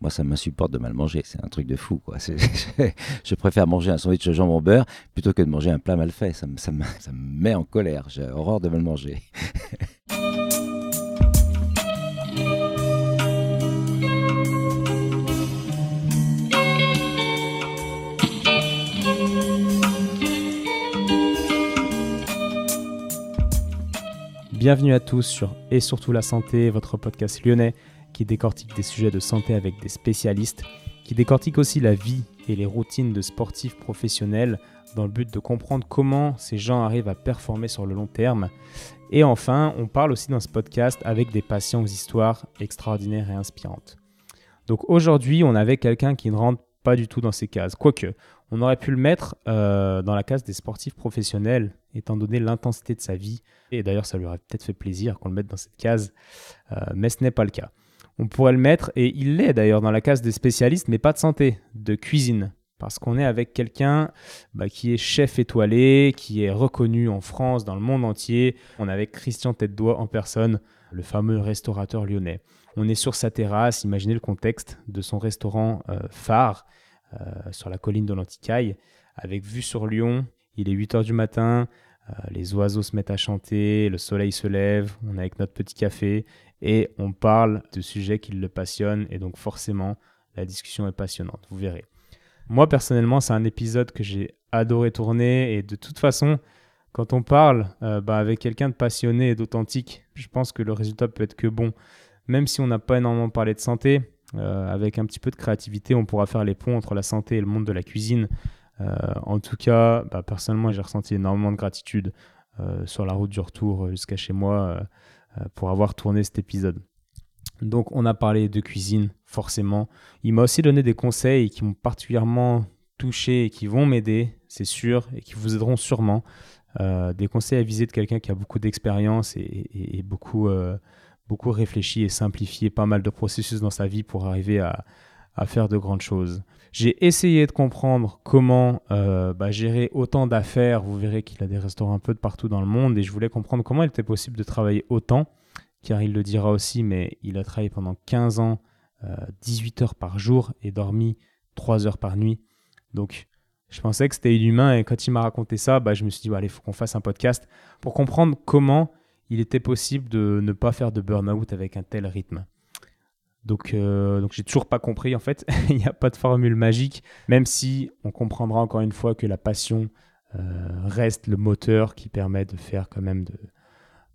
moi, ça m'insupporte de mal manger. C'est un truc de fou. Quoi. je préfère manger un sandwich de jambon beurre plutôt que de manger un plat mal fait. Ça, me met en colère. J'ai horreur de mal manger. Bienvenue à tous sur Et surtout la santé, votre podcast lyonnais qui décortique des sujets de santé avec des spécialistes, qui décortique aussi la vie et les routines de sportifs professionnels dans le but de comprendre comment ces gens arrivent à performer sur le long terme. Et enfin, on parle aussi dans ce podcast avec des patients aux histoires extraordinaires et inspirantes. Donc aujourd'hui, on avait quelqu'un qui ne rentre pas du tout dans ces cases. Quoique, on aurait pu le mettre euh, dans la case des sportifs professionnels, étant donné l'intensité de sa vie. Et d'ailleurs, ça lui aurait peut-être fait plaisir qu'on le mette dans cette case, euh, mais ce n'est pas le cas. On pourrait le mettre, et il l'est d'ailleurs dans la case des spécialistes, mais pas de santé, de cuisine. Parce qu'on est avec quelqu'un bah, qui est chef étoilé, qui est reconnu en France, dans le monde entier. On est avec Christian tête en personne, le fameux restaurateur lyonnais. On est sur sa terrasse, imaginez le contexte de son restaurant euh, phare euh, sur la colline de l'Anticaille, avec vue sur Lyon. Il est 8 h du matin, euh, les oiseaux se mettent à chanter, le soleil se lève, on est avec notre petit café et on parle de sujets qui le passionnent et donc forcément la discussion est passionnante, vous verrez. Moi personnellement c'est un épisode que j'ai adoré tourner et de toute façon quand on parle euh, bah, avec quelqu'un de passionné et d'authentique, je pense que le résultat peut être que bon. Même si on n'a pas énormément parlé de santé, euh, avec un petit peu de créativité, on pourra faire les ponts entre la santé et le monde de la cuisine. Euh, en tout cas, bah, personnellement, j'ai ressenti énormément de gratitude sur la route du retour jusqu'à chez moi pour avoir tourné cet épisode. Donc, on a parlé de cuisine, forcément. Il m'a aussi donné des conseils qui m'ont particulièrement touché et qui vont m'aider, c'est sûr, et qui vous aideront sûrement. des conseils à viser de quelqu'un qui a beaucoup d'expérience et, beaucoup, beaucoup réfléchi et simplifié pas mal de processus dans sa vie pour arriver à, faire de grandes choses. J'ai essayé de comprendre comment euh, bah, gérer autant d'affaires. Vous verrez qu'il a des restaurants un peu de partout dans le monde et je voulais comprendre comment il était possible de travailler autant, car il le dira aussi, mais il a travaillé pendant 15 ans, 18 euh, heures par jour et dormi 3 heures par nuit. Donc je pensais que c'était inhumain et quand il m'a raconté ça, bah, je me suis dit, allez, il faut qu'on fasse un podcast pour comprendre comment il était possible de ne pas faire de burn-out avec un tel rythme. Donc, euh, donc j'ai toujours pas compris en fait. il n'y a pas de formule magique, même si on comprendra encore une fois que la passion euh, reste le moteur qui permet de faire quand même de,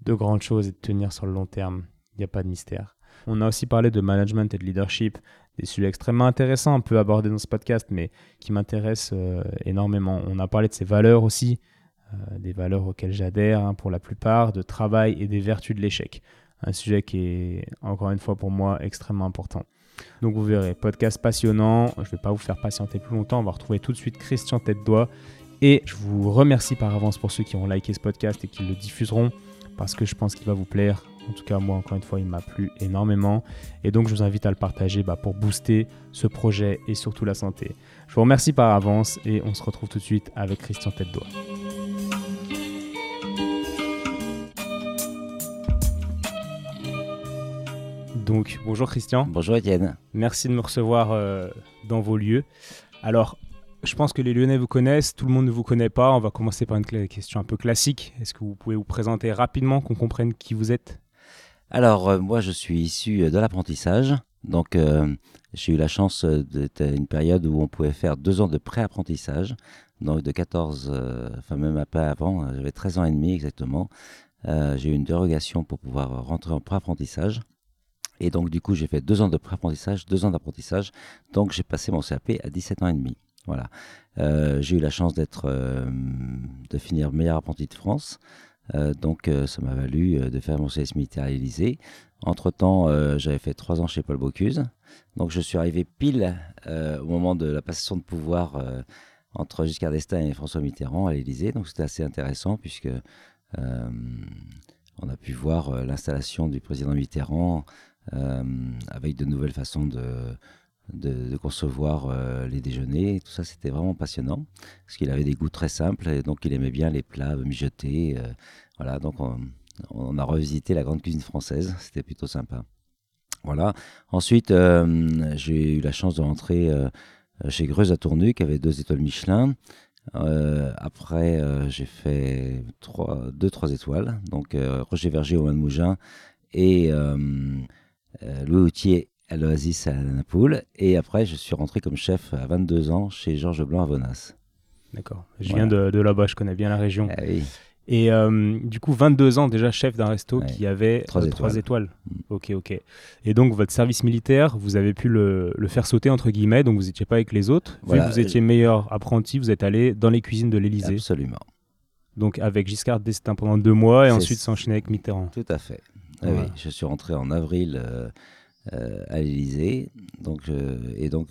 de grandes choses et de tenir sur le long terme. Il n'y a pas de mystère. On a aussi parlé de management et de leadership, des sujets extrêmement intéressants, un peu abordés dans ce podcast, mais qui m'intéressent euh, énormément. On a parlé de ses valeurs aussi, euh, des valeurs auxquelles j'adhère hein, pour la plupart, de travail et des vertus de l'échec. Un sujet qui est, encore une fois, pour moi, extrêmement important. Donc vous verrez, podcast passionnant. Je ne vais pas vous faire patienter plus longtemps. On va retrouver tout de suite Christian Tête-Doigt. Et je vous remercie par avance pour ceux qui ont liké ce podcast et qui le diffuseront parce que je pense qu'il va vous plaire. En tout cas, moi, encore une fois, il m'a plu énormément. Et donc, je vous invite à le partager bah, pour booster ce projet et surtout la santé. Je vous remercie par avance et on se retrouve tout de suite avec Christian Tête-Doigt. Donc, bonjour Christian. Bonjour Étienne. Merci de me recevoir euh, dans vos lieux. Alors, je pense que les Lyonnais vous connaissent, tout le monde ne vous connaît pas. On va commencer par une question un peu classique. Est-ce que vous pouvez vous présenter rapidement, qu'on comprenne qui vous êtes? Alors, euh, moi, je suis issu de l'apprentissage. Donc, euh, j'ai eu la chance d'être à une période où on pouvait faire deux ans de pré-apprentissage. Donc, de 14, enfin même un peu avant, j'avais 13 ans et demi exactement. j'ai eu une dérogation pour pouvoir rentrer en pré-apprentissage. Et donc, du coup, j'ai fait deux ans de pré-apprentissage, deux ans d'apprentissage. Donc, j'ai passé mon CAP à 17 ans et demi. Voilà. Euh, j'ai eu la chance d'être, euh, de finir meilleur apprenti de France. Euh, donc, ça m'a valu de faire mon CS militaire à l'Élysée. Entre-temps, j'avais fait trois ans chez Paul Bocuse. Donc, je suis arrivé pile au moment de la passation de pouvoir entre Giscard d'Estaing et François Mitterrand à l'Élysée. Donc, c'était assez intéressant puisque on a pu voir l'installation du président Mitterrand avec de nouvelles façons de, concevoir euh, les déjeuners. Tout ça, c'était vraiment passionnant parce qu'il avait des goûts très simples et donc il aimait bien les plats mijotés. Euh, voilà, donc on, a revisité la grande cuisine française. C'était plutôt sympa. Voilà. Ensuite, j'ai eu la chance de rentrer chez Greuze à Tournu, qui avait deux étoiles Michelin. après, j'ai fait deux, trois étoiles. Donc, Roger Verger au Mougin et Louis Houtier à l'Oasis à Napoule. Et après, je suis rentré comme chef à 22 ans chez Georges Blanc à Vonas. D'accord. Je viens de, là-bas, je connais bien la région. Ah oui. Et euh, du coup, 22 ans déjà chef d'un resto qui avait 3 étoiles. étoiles. Ok, ok. Et donc, votre service militaire, vous avez pu le, faire sauter, entre guillemets, donc vous n'étiez pas avec les autres. Vu que vous étiez meilleur apprenti, vous êtes allé dans les cuisines de l'Elysée. Absolument. Donc, avec Giscard d'Estaing pendant deux mois et ensuite s'enchaîner avec Mitterrand. Tout à fait. Ah oui, je suis rentré en avril euh, euh, à l'Elysée. Donc, et donc,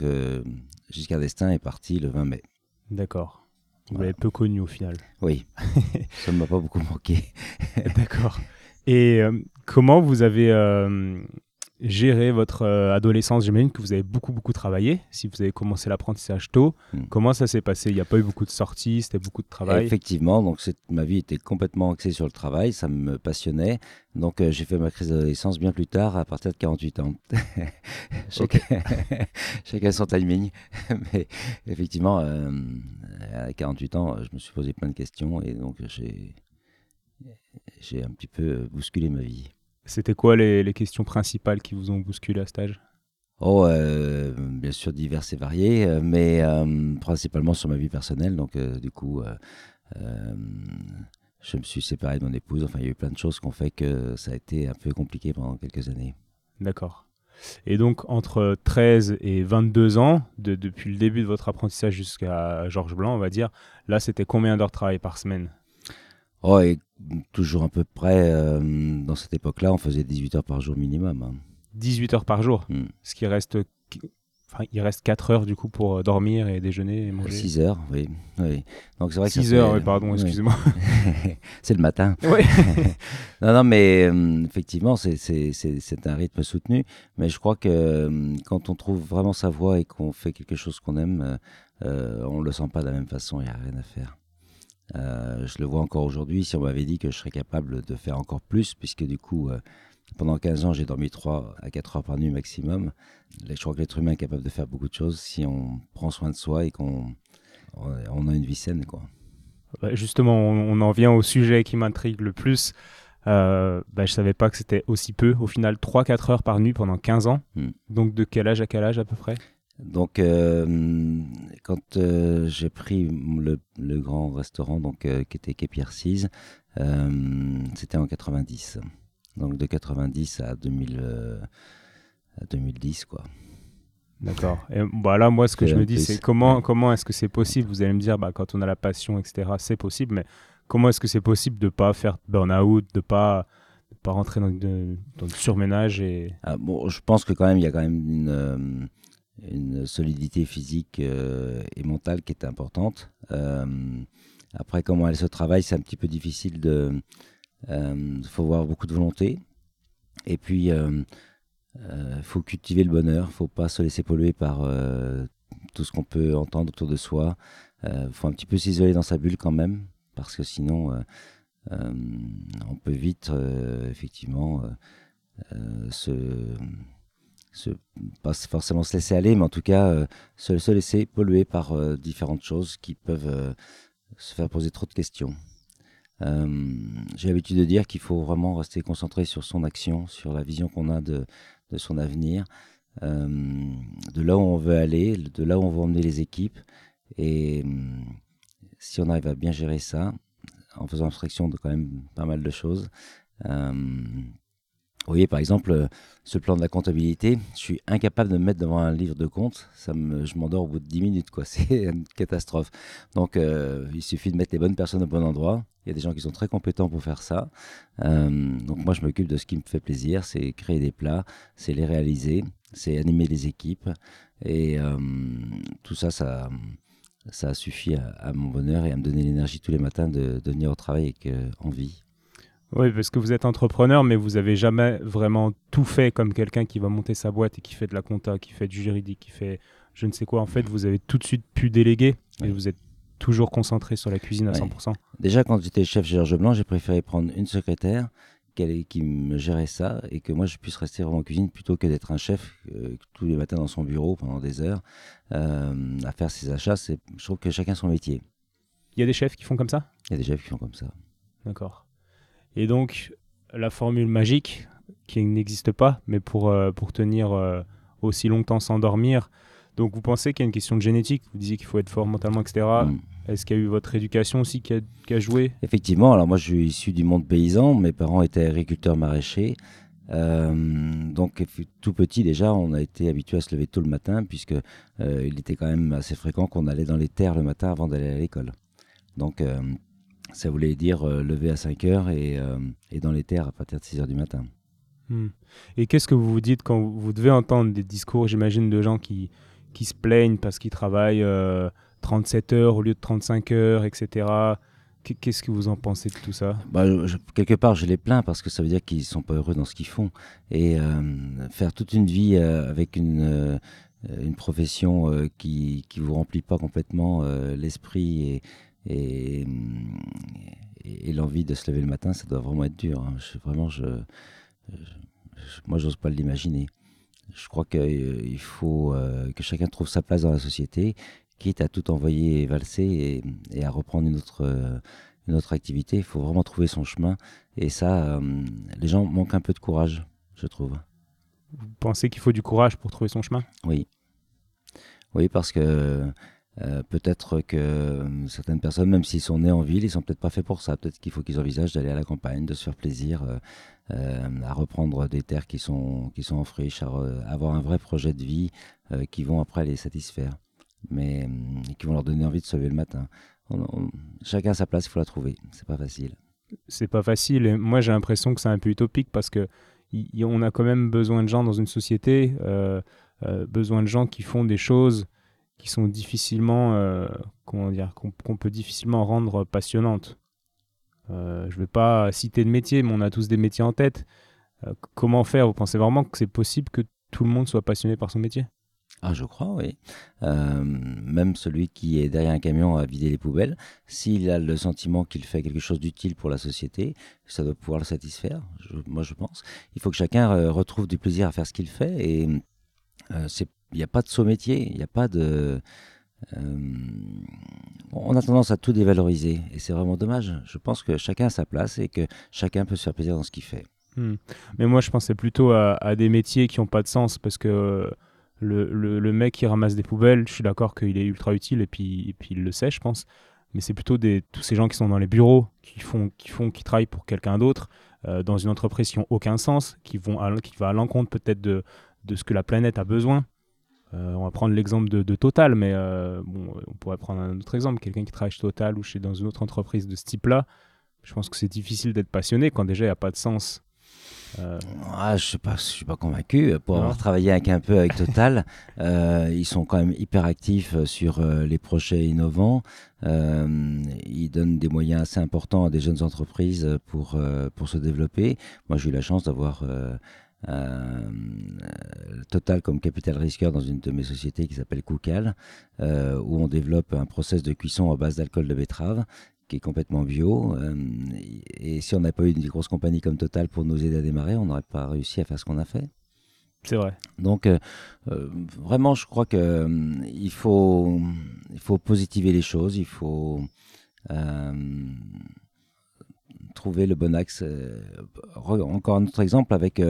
Giscard d'Estaing est parti le 20 mai. D'accord. Vous l'avez peu connu au final. Oui, ça ne m'a pas beaucoup manqué. D'accord. Et euh, comment vous avez euh, géré votre euh, adolescence J'imagine que vous avez beaucoup, beaucoup travaillé. Si vous avez commencé l'apprentissage tôt, hmm. comment ça s'est passé? Il n'y a pas eu beaucoup de sorties, c'était beaucoup de travail? Effectivement, donc ma vie était complètement axée sur le travail, ça me passionnait. Donc j'ai fait ma crise d'adolescence bien plus tard, à partir de 48 ans. chacun, son timing. Mais effectivement, à 48 ans, je me suis posé plein de questions et donc j'ai un petit peu bousculé ma vie. C'était quoi les, questions principales qui vous ont bousculé à stage? Oh, euh, bien sûr, diverses et variées, euh, mais euh, principalement sur ma vie personnelle. Donc, du coup, je me suis séparé de mon épouse. Enfin, il y a eu plein de choses qui ont fait que ça a été un peu compliqué pendant quelques années. D'accord. Et donc, entre 13 et 22 ans, depuis le début de votre apprentissage jusqu'à Georges Blanc, on va dire, là, c'était combien d'heures de travail par semaine? Oh, et toujours à peu près, euh, dans cette époque-là, on faisait 18 heures par jour minimum. 18 hein. heures par jour hmm. Ce qui reste Enfin, il reste 4 heures du coup pour euh, dormir et déjeuner et manger. 6 heures, oui. oui. Donc c'est vrai 6 heures, oui, pardon, excusez-moi. c'est le matin. Oui. non, non, mais euh, effectivement, c'est un rythme soutenu. Mais je crois que quand on trouve vraiment sa voie et qu'on fait quelque chose qu'on aime, on ne le sent pas de la même façon, il n'y a rien à faire. Euh, je le vois encore aujourd'hui. Si on m'avait dit que je serais capable de faire encore plus, puisque du coup, euh, pendant 15 ans, j'ai dormi 3 à 4 heures par nuit maximum. Je crois que l'être humain est capable de faire beaucoup de choses si on prend soin de soi et qu'on on a une vie saine. Quoi. Bah, justement, on, en vient au sujet qui m'intrigue le plus. Euh, bah, je savais pas que c'était aussi peu. Au final, 3-4 heures par nuit pendant 15 ans. Hmm. Donc de quel âge à quel âge à peu près? Donc, euh, quand euh, j'ai pris le, grand restaurant donc, euh, qui était Quai Pierre c'était en 90. Donc, de 90 à, 2000, à 2010, quoi. D'accord. Et bah là, moi, ce que je me dis, c'est comment, comment est-ce que c'est possible? Vous allez me dire, bah, quand on a la passion, etc., c'est possible, mais comment est-ce que c'est possible de ne pas faire burn-out, de ne pas, pas rentrer dans, le surménage et... Ah, bon, je pense que quand même, il y a quand même une une solidité physique euh, et mentale qui est importante. Euh, après, comment elle se travaille, c'est un petit peu difficile de. Il euh, faut avoir beaucoup de volonté. Et puis, il faut cultiver le bonheur. Il ne faut pas se laisser polluer par tout ce qu'on peut entendre autour de soi. Il faut un petit peu s'isoler dans sa bulle quand même, parce que sinon, on peut vite, effectivement, se pas forcément se laisser aller, mais en tout cas euh, se, se, laisser polluer par euh, différentes choses qui peuvent euh, se faire poser trop de questions. J'ai l'habitude de dire qu'il faut vraiment rester concentré sur son action, sur la vision qu'on a de, de, son avenir, de là où on veut aller, de là où on veut emmener les équipes. Et si on arrive à bien gérer ça, en faisant abstraction de quand même pas mal de choses, vous voyez, par exemple, euh, ce plan de la comptabilité, je suis incapable de me mettre devant un livre de compte. Ça me, je m'endors au bout de 10 minutes, quoi. C'est une catastrophe. Donc, euh, il suffit de mettre les bonnes personnes au bon endroit. Il y a des gens qui sont très compétents pour faire ça. Euh, donc, moi, je m'occupe de ce qui me fait plaisir. C'est créer des plats, c'est les réaliser, c'est animer les équipes. Et tout ça, ça, suffit à, à, mon bonheur et à me donner l'énergie tous les matins de, de venir au travail avec envie. Oui, parce que vous êtes entrepreneur, mais vous avez jamais vraiment tout fait comme quelqu'un qui va monter sa boîte et qui fait de la compta, qui fait du juridique, qui fait je ne sais quoi. En fait, vous avez tout de suite pu déléguer et vous êtes toujours concentré sur la cuisine à 100%. Déjà, quand j'étais chef Georges Blanc, j'ai préféré prendre une secrétaire qui me gérait ça et que moi je puisse rester vraiment en cuisine plutôt que d'être un chef euh, tous les matins dans son bureau pendant des heures euh, à faire ses achats. Je trouve que chacun son métier. Il y a des chefs qui font comme ça? Il y a des chefs qui font comme ça. D'accord. Et donc, la formule magique, qui n'existe pas, mais pour, euh, pour tenir aussi longtemps sans dormir, donc vous pensez qu'il y a une question de génétique Vous disiez qu'il faut être fort mentalement, etc. Est-ce qu'il y a eu votre éducation aussi qui a, joué? Effectivement, alors moi je suis issu du monde paysan, mes parents étaient agriculteurs maraîchers. Euh, donc tout petit déjà, on a été habitué à se lever tôt le matin puisque euh, il était quand même assez fréquent qu'on allait dans les terres le matin avant d'aller à l'école. Donc euh, ça voulait dire lever à 5 heures et, et, dans les terres à partir de 6 heures du matin. Hmm. Et qu'est-ce que vous vous dites quand vous devez entendre des discours, j'imagine, de gens qui, qui se plaignent parce qu'ils travaillent 37 heures au lieu de 35 heures, etc. Qu'est-ce que vous en pensez de tout ça? Bah, Quelque part, je les plains parce que ça veut dire qu'ils ne sont pas heureux dans ce qu'ils font. Et euh, faire toute une vie euh, avec une, euh, une profession qui ne vous remplit pas complètement l'esprit et, et, et, l'envie de se lever le matin, ça doit vraiment être dur. Hein. Je, vraiment, je, je moi, j'ose pas l'imaginer. Je crois qu'il faut que chacun trouve sa place dans la société quitte à tout envoyer valser et, à reprendre une autre, euh, une autre activité. Il faut vraiment trouver son chemin. Et ça, euh, les gens manquent un peu de courage, je trouve. Vous pensez qu'il faut du courage pour trouver son chemin? Oui. Oui, parce que euh, peut-être que certaines personnes, même s'ils sont nés en ville, ils sont peut-être pas faits pour ça. Peut-être qu'il faut qu'ils envisagent d'aller à la campagne, de se faire plaisir, à reprendre des terres qui sont, qui sont en friche, à avoir un vrai projet de vie qui vont après les satisfaire mais qui vont leur donner envie de se lever le matin. chacun a sa place, il faut la trouver. C'est pas facile. C'est pas facile. Et moi, j'ai l'impression que c'est un peu utopique parce que on a quand même besoin de gens dans une société, euh, euh, besoin de gens qui font des choses qui sont difficilement, euh, comment dire, qu'on peut difficilement rendre passionnantes. je ne vais pas citer de métier, mais on a tous des métiers en tête. comment faire? Vous pensez vraiment que c'est possible que tout le monde soit passionné par son métier? Ah, je crois, oui. Euh, même celui qui est derrière un camion à vider les poubelles, s'il a le sentiment qu'il fait quelque chose d'utile pour la société, ça doit pouvoir le satisfaire, moi je pense. Il faut que chacun euh, retrouve du plaisir à faire ce qu'il fait et euh, il n'y a pas de saut métier, il n'y a pas de... on a tendance à tout dévaloriser et c'est vraiment dommage. Je pense que chacun a sa place et que chacun peut se faire plaisir dans ce qu'il fait. Hmm. Mais moi je pensais plutôt à, des métiers qui n'ont pas de sens parce que le, le, mec qui ramasse des poubelles, je suis d'accord qu'il est ultra utile et puis, et puis il le sait, je pense. Mais c'est plutôt des, tous ces gens qui sont dans les bureaux, qui font, qui font, qui travaillent pour quelqu'un d'autre, euh, dans une entreprise qui n'ont aucun sens, qui vont, qui va à l'encontre peut-être de, de ce que la planète a besoin. Euh, on va prendre l'exemple de, de, Total, mais euh, bon, on pourrait prendre un autre exemple, quelqu'un qui travaille chez Total ou chez dans une autre entreprise de ce type-là. Je pense que c'est difficile d'être passionné quand déjà il n'y a pas de sens euh, ah, je ne suis, pas convaincu. Pour avoir travaillé avec, un peu avec Total, euh, ils sont quand même hyper actifs euh, sur les projets innovants. ils donnent des moyens assez importants à des jeunes entreprises pour, pour se développer. Moi, j'ai eu la chance d'avoir Total comme capital risqueur dans une de mes sociétés qui s'appelle Koucal, où on développe un process de cuisson à base d'alcool de betterave qui est complètement bio. Euh, et si on n'avait pas eu une grosse compagnie comme Total pour nous aider à démarrer, on n'aurait pas réussi à faire ce qu'on a fait. C'est vrai. Donc, euh, euh, vraiment, je crois qu'il il faut, il faut positiver les choses, il faut trouver le bon axe. encore un autre exemple avec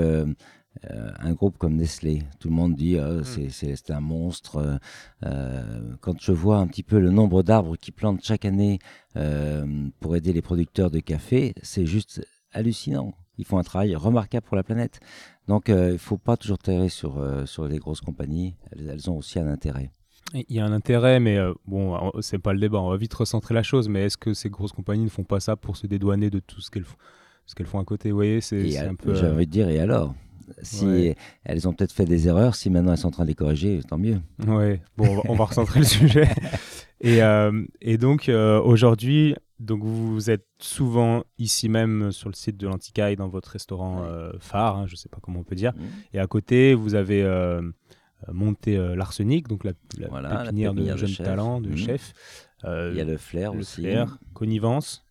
euh, un groupe comme Nestlé. Tout le monde dit oh, c'est un monstre. Euh, quand je vois un petit peu le nombre d'arbres qu'ils plantent chaque année euh, pour aider les producteurs de café, c'est juste hallucinant. Ils font un travail remarquable pour la planète. Donc il ne faut pas toujours tirer sur, sur les grosses compagnies. Elles, ont aussi un intérêt. Il y a un intérêt, mais bon, c'est pas le débat. On va vite recentrer la chose. Mais est-ce que ces grosses compagnies ne font pas ça pour se dédouaner de tout ce qu'elles font, ce qu'elles font à côté? Vous voyez, c'est un peu. J'ai envie de dire, et alors? Si elles ont peut-être fait des erreurs, si maintenant elles sont en train de les corriger, tant mieux. Oui, bon, on va recentrer le sujet. Et, euh, et donc euh, aujourd'hui, donc vous êtes souvent ici même sur le site de l'Anticaille dans votre restaurant euh, phare, hein, je ne sais pas comment on peut dire. Mmh. Et à côté, vous avez monté l'arsenic, donc la, pépinière de jeunes talents, de mmh. chef. Il y a le flair le aussi. Flair, connivence.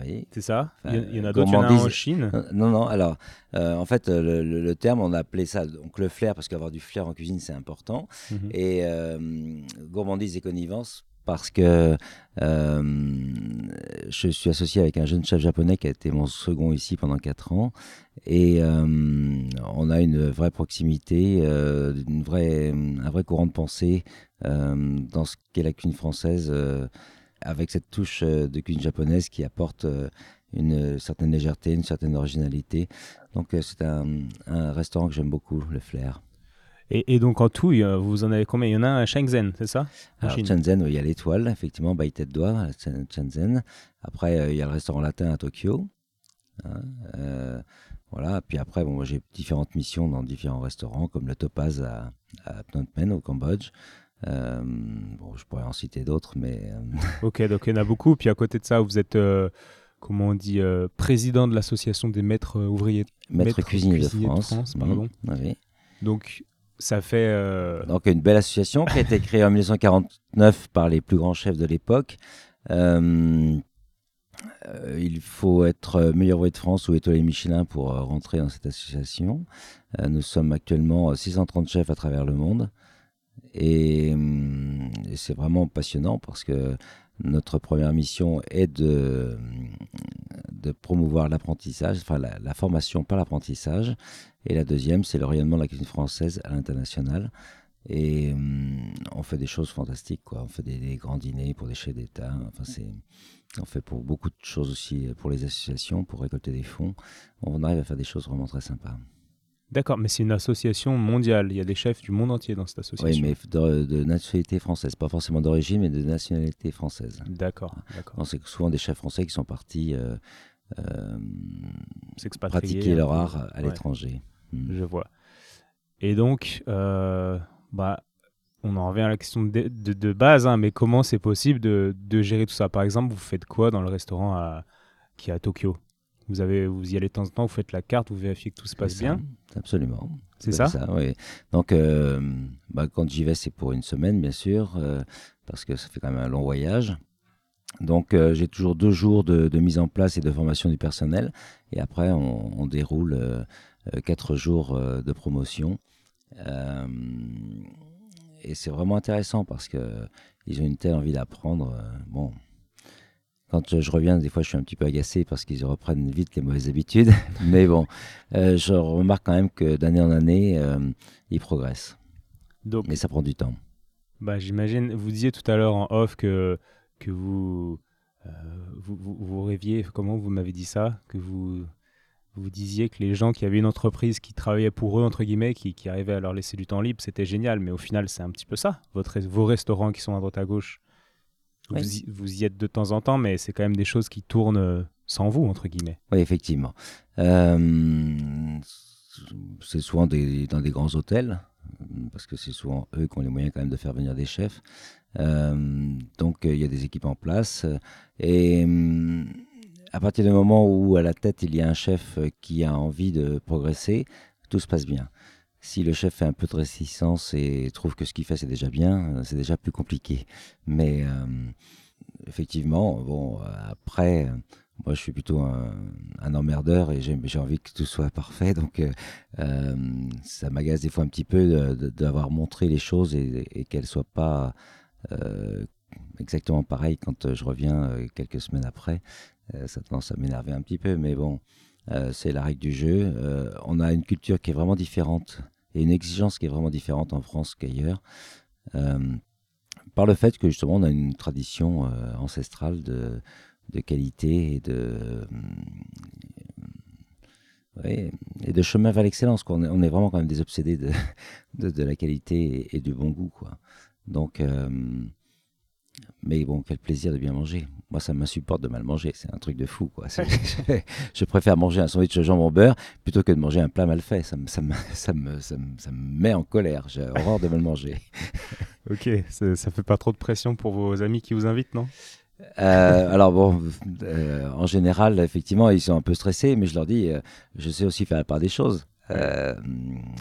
Oui. C'est ça? Enfin, Il y, en a d'autres, il y en Chine? Euh, Non, non, alors, euh, en fait, euh, le, le- le terme, on a appelé ça donc le flair, parce qu'avoir du flair en cuisine, c'est important. Mhm. Et euh, gourmandise et connivence, parce que euh, je suis associé avec un jeune chef japonais qui a été mon second ici pendant 4 ans. Et euh, on a une vraie proximité, euh, une vraie, un vrai courant de pensée dans ce qu'est la cuisine française, avec cette touche de cuisine japonaise qui apporte une certaine légèreté, une certaine originalité. Donc c'est un restaurant que j'aime beaucoup, le Flair. Et, et donc en tout, vous en avez combien? Il y en a un à Shenzhen, c'est ça? Alors. Shenzhen, il y a l'étoile, effectivement, by Tête d'Oie, Shenzhen. Après, euh, il y a le restaurant latin à Tokyo. Hein, euh, voilà. Puis après, bon, j'ai différentes missions dans différents restaurants, comme le Topaz à, à Phnom Penh, au Cambodge. Euh, bon, je pourrais en citer d'autres, mais euh, Ok, donc il y en a beaucoup. Puis à côté de ça, vous êtes, euh, comment on dit, euh, président de l'association des maîtres ouvriers. maître, Maître cuisinier, cuisinier de de France. France, Mhm, pardon. oui. Donc euh, Donc une belle association qui a été créée en 1949 par les plus grands chefs de l'époque. Euh, euh, il faut être meilleur ouvrier de France ou étoilé Michelin pour rentrer dans cette association. Nous sommes actuellement euh, 630 chefs à travers le monde. Et, hum, et c'est vraiment passionnant parce que notre première mission est de, de promouvoir l'apprentissage, enfin la, la formation par l'apprentissage. Et la deuxième, c'est le rayonnement de la cuisine française à l'international. Et hum, on fait des choses fantastiques, quoi. On fait des, des grands dîners pour des chefs d'État. Enfin, c'est, on fait pour beaucoup de choses aussi pour les associations, pour récolter des fonds. On arrive à faire des choses vraiment très sympas. D'accord, mais c'est une association mondiale. Il y a des chefs du monde entier dans cette association. Oui, mais de, de nationalité française, pas forcément d'origine, mais de nationalité française. D'accord, d'accord. C'est souvent des chefs français qui sont partis euh, euh, pratiquer leur peu. art à Ouais. l'étranger. Mm. Je vois. Et donc, euh, bah, on en revient à la question de, de- de base, hein, mais comment c'est possible de, de gérer tout ça? Par exemple, vous faites quoi dans le restaurant à- qui est à Tokyo? Vous, avez, vous y allez de temps en temps, vous faites la carte, vous vérifiez que tout se passe bien? ça, Absolument. C'est à ça, fait oui. Donc, euh, bah, quand j'y vais, c'est pour une semaine, bien sûr, euh, parce que ça fait quand même un long voyage. Donc, euh, j'ai toujours deux jours de, de mise en place et de formation du personnel. Et après, on, on déroule quatre jours euh, de promotion. Euh, et c'est vraiment intéressant parce que ils ont une telle envie d'apprendre. euh, bon. Quand je reviens, des fois, je suis un petit peu agacé parce qu'ils reprennent vite les mauvaises habitudes. Mais bon, euh, je remarque quand même que d'année en année, euh, ils progressent. Donc, Mais ça prend du temps. bah, j'imagine, vous disiez tout à l'heure en off que, que vous, euh, vous, vous, vous rêviez, comment vous m'avez dit ça? Que vous, vous disiez que les gens qui avaient une entreprise qui travaillait pour eux, entre guillemets, qui, qui arrivaient à leur laisser du temps libre, c'était génial. Mais au final, c'est un petit peu ça. Votre, vos restaurants qui sont à droite à gauche, Oui. vous, y, vous y êtes de temps en temps, mais c'est quand même des choses qui tournent euh, sans vous, entre guillemets. Oui, effectivement. Euh, c'est souvent des- dans des grands hôtels, parce que c'est souvent eux qui ont les moyens quand même de faire venir des chefs. Euh, donc il y a des équipes en place. Et à partir du moment où à la tête il y a un chef euh, qui a envie de progresser, tout se passe bien. Si le chef fait un peu de réticence et trouve que ce qu'il fait c'est déjà bien, euh, c'est déjà plus compliqué. Mais euh, effectivement, bon, après, moi je suis plutôt un, emmerdeur et j'ai envie que tout soit parfait. Donc ça m'agace des fois un petit peu d'avoir montré les choses et, qu'elles soient pas exactement pareilles quand je reviens quelques semaines après. Euh, ça tendance à m'énerver un petit peu, mais bon, euh, c'est la règle du jeu. Euh, on a une culture qui est vraiment différente et une exigence qui est vraiment différente en France qu'ailleurs. Par le fait que justement on a une tradition ancestrale de, qualité et de, chemin vers l'excellence. On est, vraiment quand même des obsédés de, la qualité et, du bon goût. Quoi. Donc, mais bon, quel plaisir de bien manger. Moi, ça m'insupporte de mal manger. C'est un truc de fou. Quoi. Je préfère manger un sandwich de jambon beurre plutôt que de manger un plat mal fait. Ça me, ça me, ça me, ça me, ça me met en colère. J'ai horreur de mal manger. Ok, ça, ça fait pas trop de pression pour vos amis qui vous invitent, non? Euh, alors bon, euh, en général, effectivement, ils sont un peu stressés, mais je leur dis, euh, je sais aussi faire la part des choses. Euh,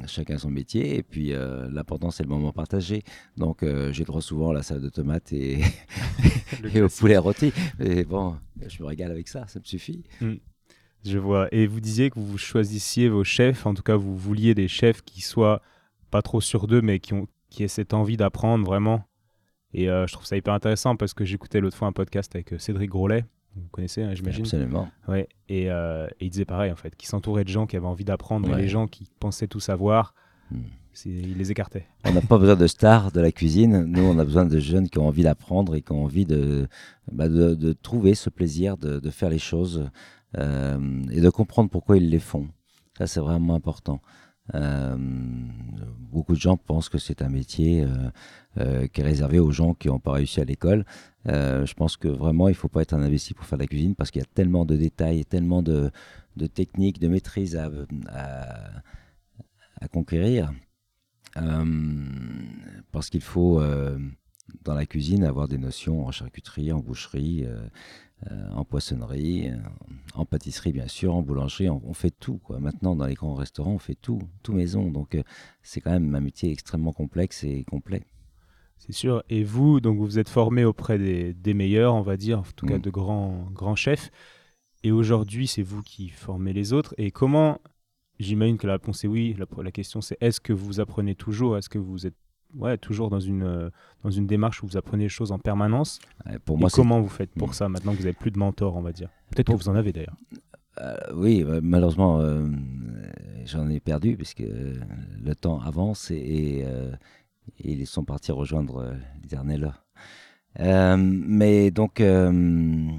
chacun son métier et puis euh, l'important c'est le moment partagé. Donc euh, j'ai droit souvent à la salade de tomates et, et au poulet rôti. Et bon je me régale avec ça ça me suffit. Mm. je vois. Et vous disiez que vous choisissiez vos chefs. En tout cas vous vouliez des chefs qui soient pas trop sur d'eux mais qui ont qui aient cette envie d'apprendre vraiment. Et je trouve ça hyper intéressant parce que j'écoutais l'autre fois un podcast avec Cédric Grolet vous connaissez, hein, j'imagine. Absolument. Ouais. Euh, et, il disait pareil, en fait, qu'il s'entourait de gens qui avaient envie d'apprendre, et les gens qui pensaient tout savoir, hmm. il les écartait. On n'a pas besoin de stars de la cuisine. Nous, on a besoin de jeunes qui ont envie d'apprendre et qui ont envie de, bah, de, trouver ce plaisir de, faire les choses euh, et de comprendre pourquoi ils les font. Ça, c'est vraiment important. Euh, beaucoup de gens pensent que c'est un métier qui est réservé aux gens qui n'ont pas réussi à l'école. Euh, je pense que vraiment, il ne faut pas être un investi pour faire de la cuisine parce qu'il y a tellement de détails, tellement de, techniques, de maîtrise à, conquérir. Euh, parce qu'il faut, euh, dans la cuisine, avoir des notions en charcuterie, en boucherie, en poissonnerie, en pâtisserie, bien sûr, en boulangerie. On, fait tout. Maintenant, dans les grands restaurants, on fait tout, tout maison. Donc, c'est quand même un métier extrêmement complexe et complet. C'est sûr. Et vous, donc vous êtes formé auprès des, meilleurs, on va dire, en tout cas mm. de grands, grands chefs. Et aujourd'hui, c'est vous qui formez les autres. Et comment, j'imagine que la réponse est oui, la, la question c'est est-ce que vous apprenez toujours? Est-ce que vous êtes ouais, toujours dans une, dans une démarche où vous apprenez les choses en permanence? Pour moi, Comment vous faites pour mm. ça maintenant que vous n'avez plus de mentor, on va dire? Peut-être que vous en avez d'ailleurs. Euh, oui, euh, malheureusement, euh, j'en ai perdu puisque le temps avance et, et ils sont partis rejoindre euh, l'Éternel. Euh, mais donc, euh,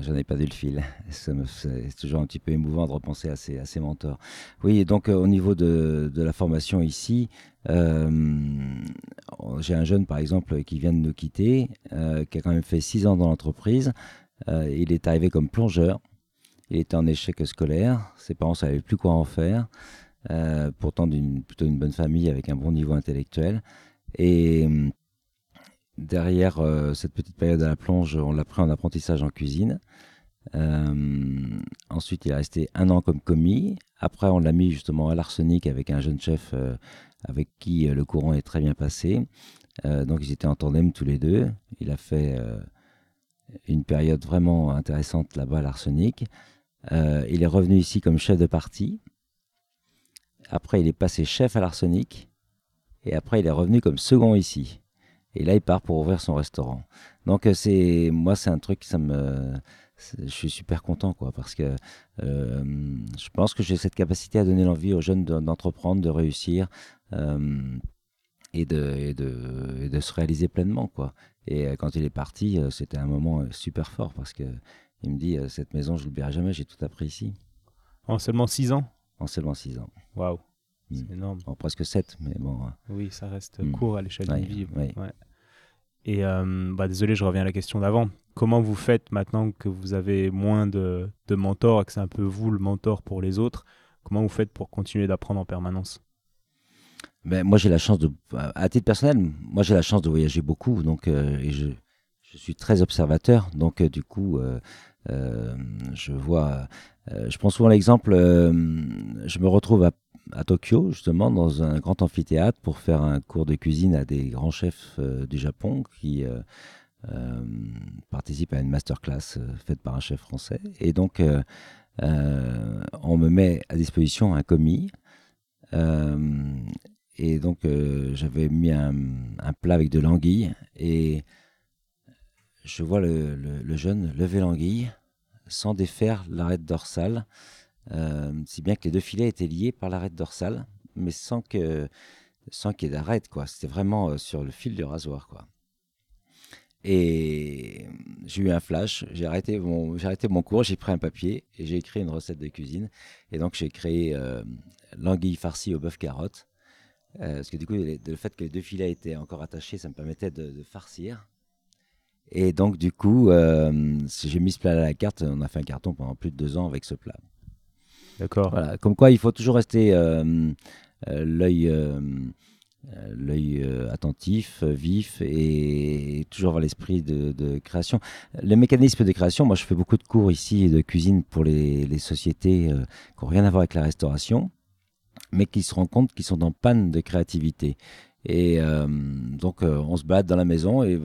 j'en ai perdu le fil. C'est toujours un petit peu émouvant de repenser à ces, à ces mentors. Oui, donc au niveau de, de, la formation ici, j'ai un jeune par exemple qui vient de nous quitter, qui a quand même fait six ans dans l'entreprise. il est arrivé comme plongeur. Il était en échec scolaire. Ses parents ne savaient plus quoi en faire. Euh, pourtant d'une plutôt une bonne famille avec un bon niveau intellectuel. Et hum, derrière euh, cette petite période à la plonge, on l'a pris en apprentissage en cuisine. Euh, ensuite, il est resté un an comme commis. Après, on l'a mis justement à l'arsenic avec un jeune chef avec qui le courant est très bien passé. donc, ils étaient en tandem tous les deux. Il a fait une période vraiment intéressante là-bas à l'arsenic. il est revenu ici comme chef de partie. Après, il est passé chef à l'arsenic. Et après, il est revenu comme second ici. Et là, il part pour ouvrir son restaurant. Donc, euh, c'est moi, c'est un truc, ça me, je suis super content, quoi, parce que euh, je pense que j'ai cette capacité à donner l'envie aux jeunes d'entreprendre, de réussir euh, et, de, de, de, se réaliser pleinement, quoi. Et quand il est parti, c'était un moment super fort parce que il me dit cette maison, je ne l'oublierai jamais, j'ai tout appris ici. En seulement six ans? En seulement 6 ans. Waouh, hmm. c'est énorme. En presque 7, mais bon. Hein. Oui, ça reste hmm. court à l'échelle d'une vie. Ouais. Et euh, bah, désolé, je reviens à la question d'avant. Comment vous faites maintenant que vous avez moins de, de mentors et que c'est un peu vous le mentor pour les autres Comment vous faites pour continuer d'apprendre en permanence? Ben, Moi, j'ai la chance de. À titre personnel, moi, j'ai la chance de voyager beaucoup. Donc, euh, et je, je, suis très observateur. Donc, euh, du coup, je vois euh, je prends souvent l'exemple, euh, je me retrouve à, Tokyo, justement, dans un grand amphithéâtre pour faire un cours de cuisine à des grands chefs euh, du Japon qui participent à une masterclass faite par un chef français. Et donc, on me met à disposition un commis. et donc, j'avais mis un, plat avec de l'anguille et je vois le jeune lever l'anguille sans défaire l'arête dorsale, euh, si bien que les deux filets étaient liés par l'arête dorsale, mais sans que sans qu'il y ait d'arête quoi. C'était vraiment euh, sur le fil du rasoir quoi. Et j'ai eu un flash, j'ai arrêté mon cours, j'ai pris un papier et j'ai écrit une recette de cuisine. Et donc j'ai créé euh, l'anguille farcie au bœuf carotte. parce que du coup, le fait que les deux filets étaient encore attachés, ça me permettait de farcir. Et donc, du coup, euh, j'ai mis ce plat à la carte. On a fait un carton pendant plus de deux ans avec ce plat. D'accord. Voilà. Comme quoi, il faut toujours rester euh, euh, l'œil l'œil attentif, vif et, toujours avoir l'esprit de, création. Les mécanismes de création, moi je fais beaucoup de cours ici de cuisine pour les, les sociétés qui n'ont rien à voir avec la restauration, mais qui se rendent compte qu'ils sont en panne de créativité. Et donc on se balade dans la maison et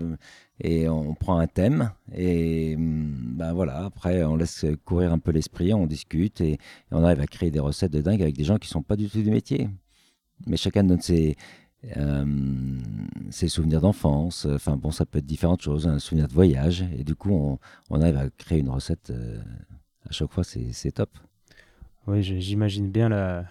et on prend un thème et ben voilà. Après on laisse courir un peu l'esprit on discute et, on arrive à créer des recettes de dingue avec des gens qui sont pas du tout du métier. Mais chacun donne ses euh, ses souvenirs d'enfance. Enfin bon ça peut être différentes choses un souvenir de voyage. Et du coup on, on arrive à créer une recette euh, à chaque fois c'est top. Oui j'imagine bien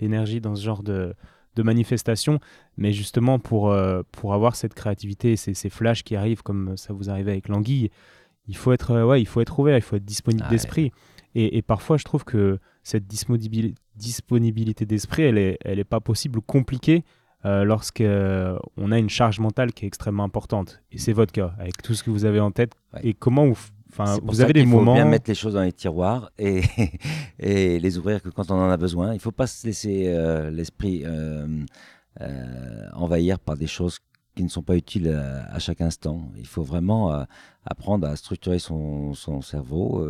l'énergie dans ce genre de de manifestation, mais justement pour, euh, pour avoir cette créativité, ces, ces flashs qui arrivent comme ça vous arrivait avec l'anguille, il faut être, euh, ouais, il faut être ouvert, il faut être disponible ah d'esprit. Et, et, parfois, je trouve que cette disponibilité d'esprit, elle n'est elle est pas possible ou compliquée euh, lorsqu'on a une charge mentale qui est extrêmement importante. Et c'est votre cas, avec tout ce que vous avez en tête. Et comment vous Enfin, vous avez des moments. Il faut bien mettre les choses dans les tiroirs et, et les ouvrir que quand on en a besoin. Il ne faut pas se laisser euh, l'esprit euh, euh, envahir par des choses qui ne sont pas utiles à, chaque instant. Il faut vraiment apprendre à structurer son, son cerveau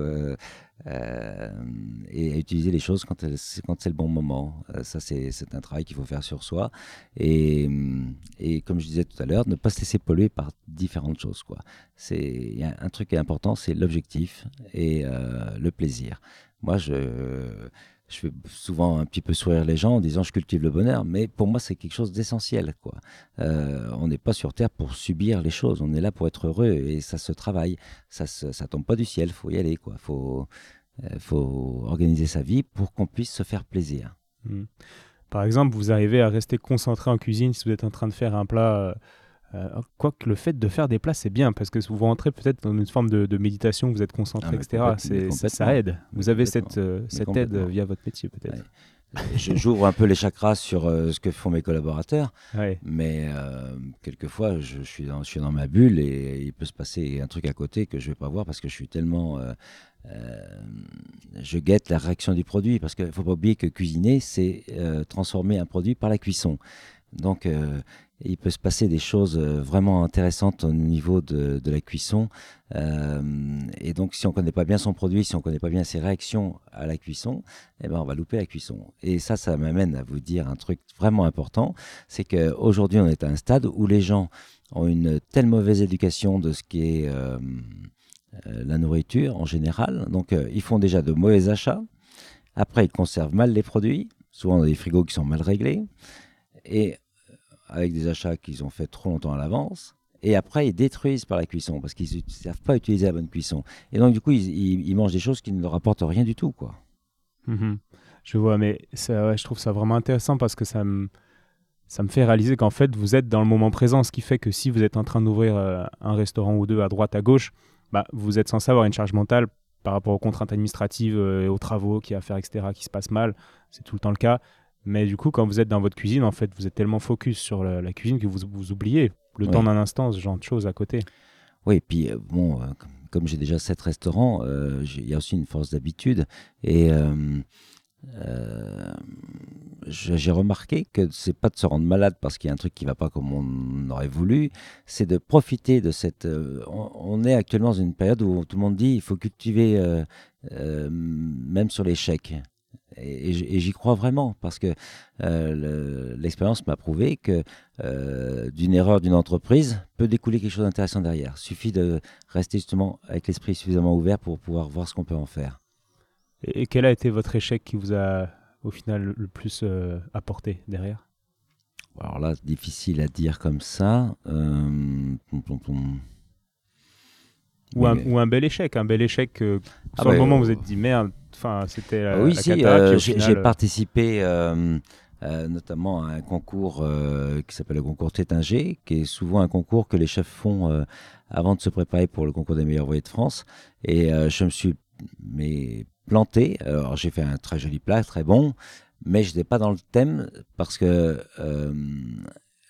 et à utiliser les choses quand, c'est le bon moment. ça, c'est un travail qu'il faut faire sur soi. Et, et, comme je disais tout à l'heure, ne pas se laisser polluer par différentes choses. Quoi. C'est un truc qui est important, c'est l'objectif et le plaisir. Moi, je je fais souvent un petit peu sourire les gens en disant je cultive le bonheur, mais pour moi c'est quelque chose d'essentiel. Euh, on n'est pas sur Terre pour subir les choses, on est là pour être heureux et ça se travaille. Ça ça tombe pas du ciel, faut y aller. quoi. Faut, euh, faut organiser sa vie pour qu'on puisse se faire plaisir. Mmh. Par exemple, vous arrivez à rester concentré en cuisine si vous êtes en train de faire un plat euh, euh, quoique le fait de faire des plats, c'est bien parce que vous rentrez peut-être dans une forme de, méditation, vous êtes concentré, ah, etc. ça, aide. Vous avez cette, euh, cette aide via votre métier peut-être. J'ouvre un peu les chakras sur euh, ce que font mes collaborateurs, mais quelquefois je, suis dans, je suis dans ma bulle et il peut se passer un truc à côté que je ne vais pas voir parce que je suis tellement. Je guette la réaction du produit parce qu'il ne faut pas oublier que cuisiner, c'est transformer un produit par la cuisson. Donc, il peut se passer des choses euh, vraiment intéressantes au niveau de, la cuisson. Euh, et donc, si on ne connaît pas bien son produit, si on ne connaît pas bien ses réactions à la cuisson, eh ben, on va louper la cuisson. Et ça, ça m'amène à vous dire un truc vraiment important, c'est qu'aujourd'hui, on est à un stade où les gens ont une telle mauvaise éducation de ce qui est euh, la nourriture en général. Donc, ils font déjà de mauvais achats. Après, ils conservent mal les produits, souvent dans des frigos qui sont mal réglés. Et avec des achats qu'ils ont fait trop longtemps à l'avance. Et après, ils détruisent par la cuisson parce qu'ils ne savent pas utiliser la bonne cuisson. Et donc, du coup, ils, mangent des choses qui ne leur apportent rien du tout. quoi. Mhm. Je vois, mais je trouve ça vraiment intéressant parce que ça me, ça me fait réaliser qu'en fait, vous êtes dans le moment présent, ce qui fait que si vous êtes en train d'ouvrir euh, un restaurant ou deux à droite, à gauche, bah, vous êtes censé avoir une charge mentale par rapport aux contraintes administratives euh, et aux travaux qu'il y a à faire, etc., qui se passent mal. C'est tout le temps le cas. Mais du coup, quand vous êtes dans votre cuisine, en fait, vous êtes tellement focus sur la, cuisine que vous, vous oubliez le temps d'un instant, ce genre de choses à côté. Oui, et puis euh, bon, euh, comme, j'ai déjà sept restaurants, euh, il y a aussi une force d'habitude. Et j'ai remarqué que c'est pas de se rendre malade parce qu'il y a un truc qui va pas comme on aurait voulu, c'est de profiter de cette. on, est actuellement dans une période où tout le monde dit il faut cultiver même sur l'échec. Et, j'y crois vraiment parce que euh, l'expérience m'a prouvé que euh, d'une erreur d'une entreprise peut découler quelque chose d'intéressant derrière. Suffit de rester justement avec l'esprit suffisamment ouvert pour pouvoir voir ce qu'on peut en faire. Et quel a été votre échec qui vous a au final le plus euh, apporté derrière? Alors là, difficile à dire comme ça. Ou, un, ou, un, bel échec, un bel échec ah sur le moment où vous êtes dit merde, Enfin, c'était la, oui, si, euh, j'ai participé euh, euh, notamment à un concours qui s'appelle le concours Tétinger, qui est souvent un concours que les chefs font avant de se préparer pour le concours des meilleurs voyers de France. Et je me suis mais planté. Alors j'ai fait un très joli plat, très bon, mais je n'étais pas dans le thème parce que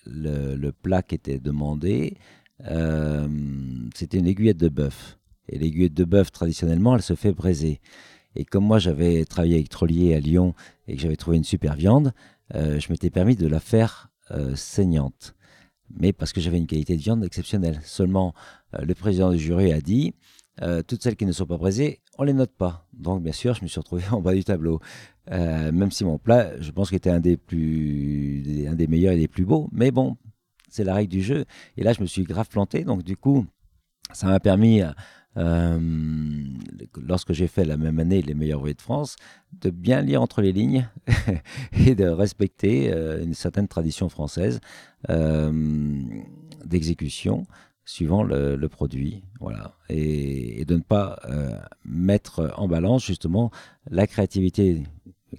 le, le, plat qui était demandé, c'était une aiguillette de bœuf. Et l'aiguillette de bœuf, traditionnellement, elle se fait braiser. Et comme moi, j'avais travaillé avec Trollier à Lyon et que j'avais trouvé une super viande, euh, je m'étais permis de la faire saignante. Mais parce que j'avais une qualité de viande exceptionnelle. Seulement, le président du jury a dit toutes celles qui ne sont pas présées, on les note pas. Donc, bien sûr, je me suis retrouvé en bas du tableau. même si mon plat, je pense qu'il était un des, plus, un des meilleurs et des plus beaux. Mais bon, c'est la règle du jeu. Et là, je me suis grave planté. Donc, du coup, ça m'a permis, euh, lorsque j'ai fait la même année les meilleurs voyages de France, de bien lire entre les lignes et de respecter euh, une certaine tradition française euh, d'exécution suivant le, produit, voilà, et, de ne pas mettre en balance justement la créativité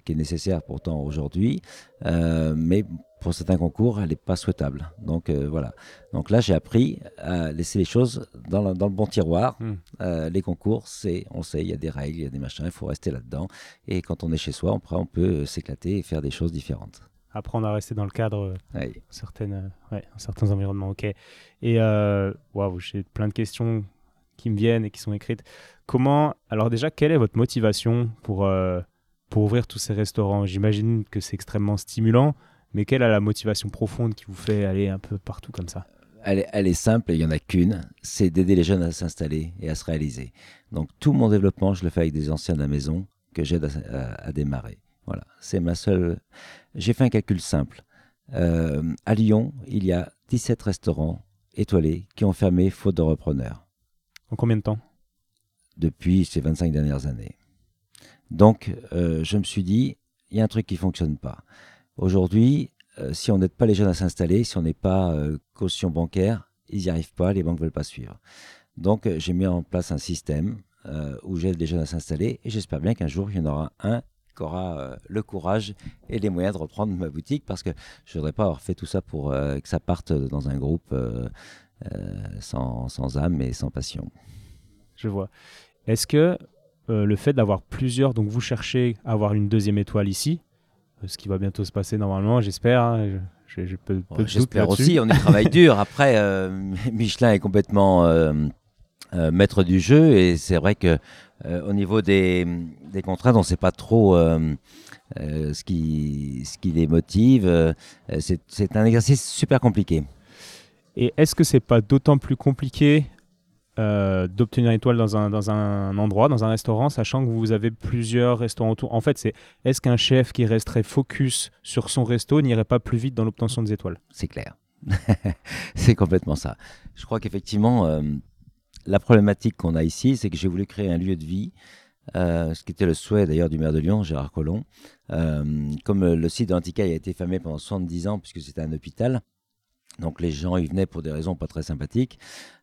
qui est nécessaire pourtant aujourd'hui, mais pour certains concours, elle n'est pas souhaitable. Donc euh, voilà. Donc là, j'ai appris à laisser les choses dans le, bon tiroir. Hmm. Euh, les concours, c'est, on sait, il y a des règles, il y a des machins, il faut rester là-dedans. Et quand on est chez soi, on, on peut s'éclater et faire des choses différentes. Apprendre à rester dans le cadre, euh, certaines, certains environnements. Ok. Et waouh, j'ai plein de questions qui me viennent et qui sont écrites. Comment, alors déjà, quelle est votre motivation pour pour ouvrir tous ces restaurants? J'imagine que c'est extrêmement stimulant mais quelle est la motivation profonde qui vous fait aller un peu partout comme ça? Elle est, elle est, simple, il n'y en a qu'une, c'est d'aider les jeunes à s'installer et à se réaliser. Donc tout mon développement, je le fais avec des anciens de la maison que j'aide à, démarrer. Voilà, c'est ma seule... J'ai fait un calcul simple. Euh, à Lyon, il y a 17 restaurants étoilés qui ont fermé faute de repreneurs. En combien de temps? Depuis ces 25 dernières années. Donc, euh, je me suis dit, il y a un truc qui ne fonctionne pas. Aujourd'hui, euh, si on n'aide pas les jeunes à s'installer, si on n'est pas caution bancaire, ils n'y arrivent pas, les banques ne veulent pas suivre. Donc j'ai mis en place un système où j'aide les jeunes à s'installer et j'espère bien qu'un jour il y en aura un qui aura le courage et les moyens de reprendre ma boutique parce que je ne voudrais pas avoir fait tout ça pour que ça parte dans un groupe sans, sans, âme et sans passion. Je vois. Est-ce que le fait d'avoir plusieurs, donc vous cherchez à avoir une deuxième étoile ici, ce qui va bientôt se passer normalement, j'espère. Hein. j'espère aussi, on y travaille dur. Après, euh, Michelin est complètement euh, euh, maître du jeu et c'est vrai que au niveau des, des, contraintes, on ne sait pas trop ce, qui, ce qui les motive. c'est un exercice super compliqué. Et est-ce que c'est pas d'autant plus compliqué euh, d'obtenir une étoile dans un, dans un endroit, dans un restaurant, sachant que vous avez plusieurs restaurants autour? En fait, c'est est-ce qu'un chef qui resterait focus sur son resto n'irait pas plus vite dans l'obtention des étoiles? C'est clair. c'est complètement ça. Je crois qu'effectivement, euh, la problématique qu'on a ici, c'est que j'ai voulu créer un lieu de vie, euh, ce qui était le souhait d'ailleurs du maire de Lyon, Gérard Collomb. comme le site de l'Anticaille a été fermé pendant 70 ans, puisque c'était un hôpital, donc les gens y venaient pour des raisons pas très sympathiques.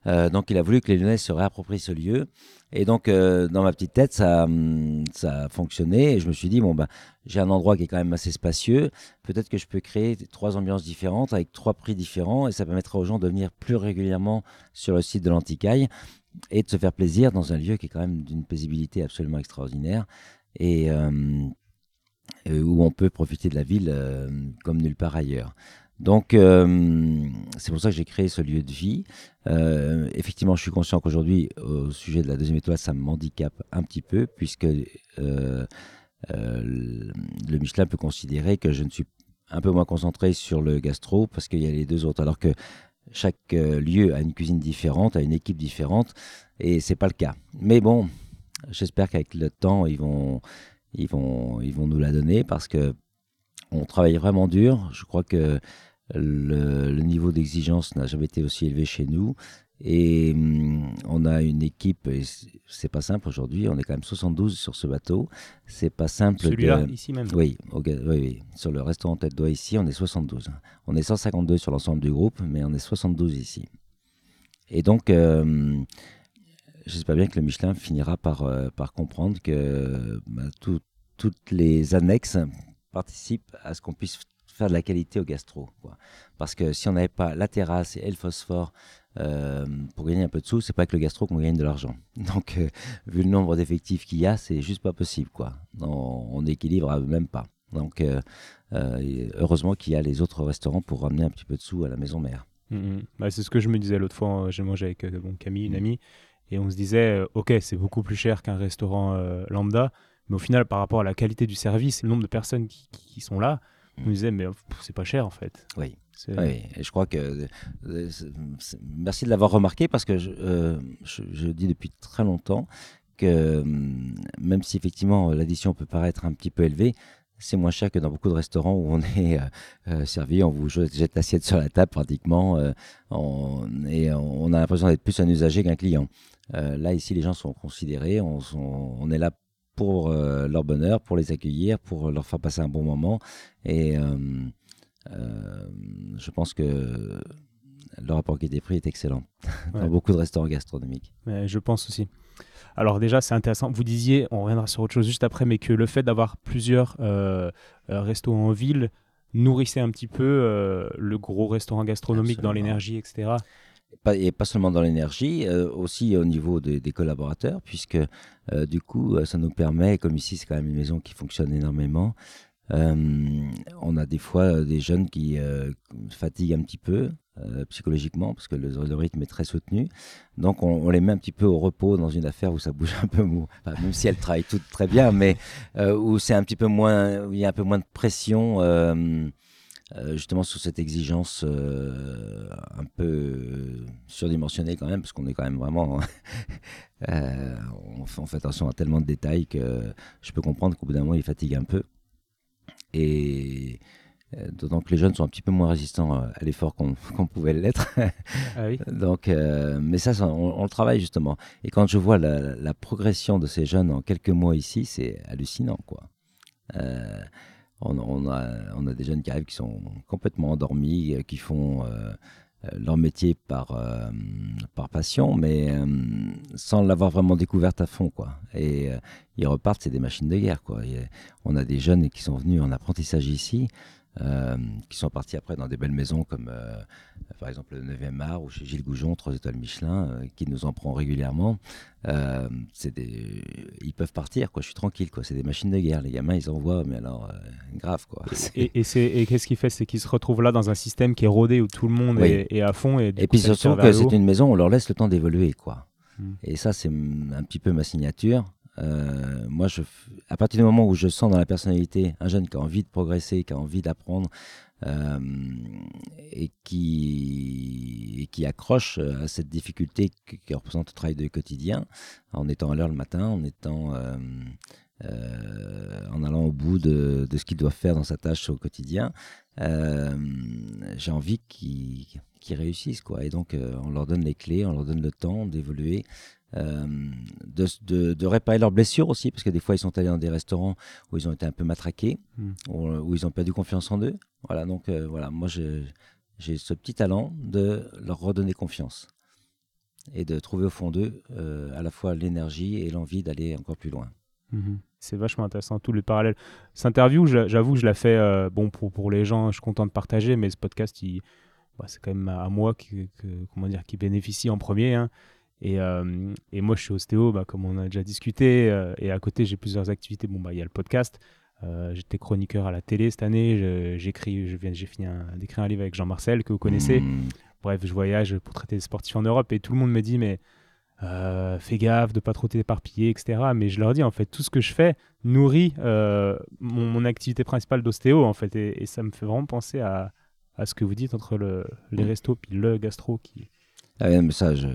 Euh, donc il a voulu que les Lyonnais se réapproprient ce lieu. Et donc euh, dans ma petite tête, ça, hum, ça a fonctionné. Et je me suis dit, bon, ben, j'ai un endroit qui est quand même assez spacieux. Peut-être que je peux créer trois ambiances différentes avec trois prix différents. Et ça permettra aux gens de venir plus régulièrement sur le site de l'Anticaille et de se faire plaisir dans un lieu qui est quand même d'une paisibilité absolument extraordinaire. Et hum, où on peut profiter de la ville euh, comme nulle part ailleurs. Donc, euh, c'est pour ça que j'ai créé ce lieu de vie. Euh, effectivement, je suis conscient qu'aujourd'hui, au sujet de la deuxième étoile, ça me handicape un petit peu, puisque euh, le Michelin peut considérer que je ne suis un peu moins concentré sur le gastro, parce qu'il y a les deux autres, alors que chaque lieu a une cuisine différente, a une équipe différente, et c'est pas le cas. Mais bon, j'espère qu'avec le temps, ils vont, ils vont, ils vont nous la donner, parce que on travaille vraiment dur. Je crois que le, niveau d'exigence n'a jamais été aussi élevé chez nous. Et hum, on a une équipe, c'est pas simple aujourd'hui, on est quand même 72 sur ce bateau. C'est pas simple. Celui-là, ici même oui, oui, sur le restaurant Tête d'Oie ici, on est 72. On est 152 sur l'ensemble du groupe, mais on est 72 ici. Et donc, euh, j'espère bien que le Michelin finira par, euh, par comprendre que bah, toutes les annexes participent à ce qu'on puisse faire de la qualité au gastro. Quoi. Parce que si on n'avait pas la terrasse et le phosphore euh, pour gagner un peu de sous, c'est pas que le gastro qu'on gagne de l'argent. Donc, euh, vu le nombre d'effectifs qu'il y a, c'est juste pas possible. Quoi. On, n'équilibre même pas. Donc, euh, heureusement qu'il y a les autres restaurants pour ramener un petit peu de sous à la maison mère. Mmh, mmh. Bah, c'est ce que je me disais l'autre fois. J'ai mangé avec bon, Camille, une mmh. amie, et on se disait, ok, c'est beaucoup plus cher qu'un restaurant lambda, mais au final, par rapport à la qualité du service et le nombre de personnes qui, sont là, On disait, mais c'est pas cher en fait. Oui. Oui, et je crois que. merci de l'avoir remarqué parce que je, je, dis depuis très longtemps que même si effectivement l'addition peut paraître un petit peu élevée, c'est moins cher que dans beaucoup de restaurants où on est euh, euh, servi, on vous jette l'assiette sur la table pratiquement, euh, et on a l'impression d'être plus un usager qu'un client. là, ici, les gens sont considérés, on, est là pour leur bonheur, pour les accueillir, pour leur faire passer un bon moment, et je pense que le rapport qualité-prix est excellent dans beaucoup de restaurants gastronomiques. je pense aussi. Alors déjà, c'est intéressant. Vous disiez, on reviendra sur autre chose juste après, mais que le fait d'avoir plusieurs euh, euh, restos en ville nourrissait un petit peu euh, le gros restaurant gastronomique dans l'énergie, etc. et pas seulement dans l'énergie, aussi au niveau des collaborateurs, puisque du coup, ça nous permet, comme ici, c'est quand même une maison qui fonctionne énormément, on a des fois des jeunes qui fatiguent un petit peu, euh, psychologiquement, parce que le, rythme est très soutenu. Donc on, les met un petit peu au repos dans une affaire où ça bouge un peu, mou, même si elles travaillent toutes très bien, mais euh, où c'est un petit peu moins, où il y a un peu moins de pression. Euh, justement sous cette exigence un peu surdimensionnée quand même, parce qu'on est quand même vraiment... on, fait, on, fait, attention à tellement de détails que je peux comprendre qu'au bout d'un moment, il fatigue un peu. Et, euh, d'autant que les jeunes sont un petit peu moins résistants euh, à l'effort qu'on pouvait l'être. Ah Donc, euh, mais ça, on, le travaille justement. Et quand je vois la, progression de ces jeunes en quelques mois ici, c'est hallucinant, quoi. On, a, des jeunes qui arrivent qui sont complètement endormis, qui font leur métier par, par passion, mais sans l'avoir vraiment découverte à fond, quoi. Et ils repartent, c'est des machines de guerre, quoi. on a des jeunes qui sont venus en apprentissage ici. Euh, qui sont partis après dans des belles maisons comme euh, par exemple le 9e art ou chez Gilles Goujon, 3 étoiles Michelin, euh, qui nous en prend régulièrement. Des... Ils peuvent partir, quoi. je suis tranquille, quoi. c'est des machines de guerre. Les gamins, ils envoient, mais alors, grave. Quoi. Et, et qu'est-ce qu'il fait? C'est qu'ils se retrouvent là dans un système qui est rodé où tout le monde est, à fond. Et, et puis surtout que c'est une maison, on leur laisse le temps d'évoluer. quoi. Hmm. Et ça, c'est un petit peu ma signature. Euh, moi, à partir du moment où je sens dans la personnalité un jeune qui a envie de progresser, qui a envie d'apprendre euh, et, qui, accroche à cette difficulté qui, représente le travail de quotidien, en étant à l'heure le matin, en étant euh, en allant au bout de, ce qu'il doit faire dans sa tâche au quotidien, j'ai envie qu'ils réussissent. Quoi. Et donc, on leur donne les clés, on leur donne le temps d'évoluer. Euh, de, de, réparer leurs blessures aussi, parce que des fois ils sont allés dans des restaurants où ils ont été un peu matraqués, hmm. où, ils ont perdu confiance en eux. Voilà, donc euh, voilà, moi j'ai ce petit talent de leur redonner confiance et de trouver au fond d'eux euh, à la fois l'énergie et l'envie d'aller encore plus loin. Mhm. C'est vachement intéressant, tous les parallèles. Cette interview, j'avoue, je la fais bon, pour, pour les gens, je suis content de partager, mais ce podcast, bah, c'est quand même à moi qui, comment dire, qui bénéficie en premier. Hein. Et, euh, et, moi, je suis ostéo, bah, comme on a déjà discuté. Euh, et à côté, j'ai plusieurs activités. Bon, bah, il y a le podcast. Euh, j'étais chroniqueur à la télé cette année. J'écris, je viens, j'ai fini d'écrire un livre avec Jean Marcel que vous connaissez. Mmh. Bref, je voyage pour traiter des sportifs en Europe et tout le monde me dit mais fais gaffe de pas trop t'éparpiller, etc. Mais je leur dis en fait tout ce que je fais nourrit mon, activité principale d'ostéo en fait et, ça me fait vraiment penser à, à ce que vous dites entre le, les mmh. restos puis le gastro qui. Ah, mais ça, je,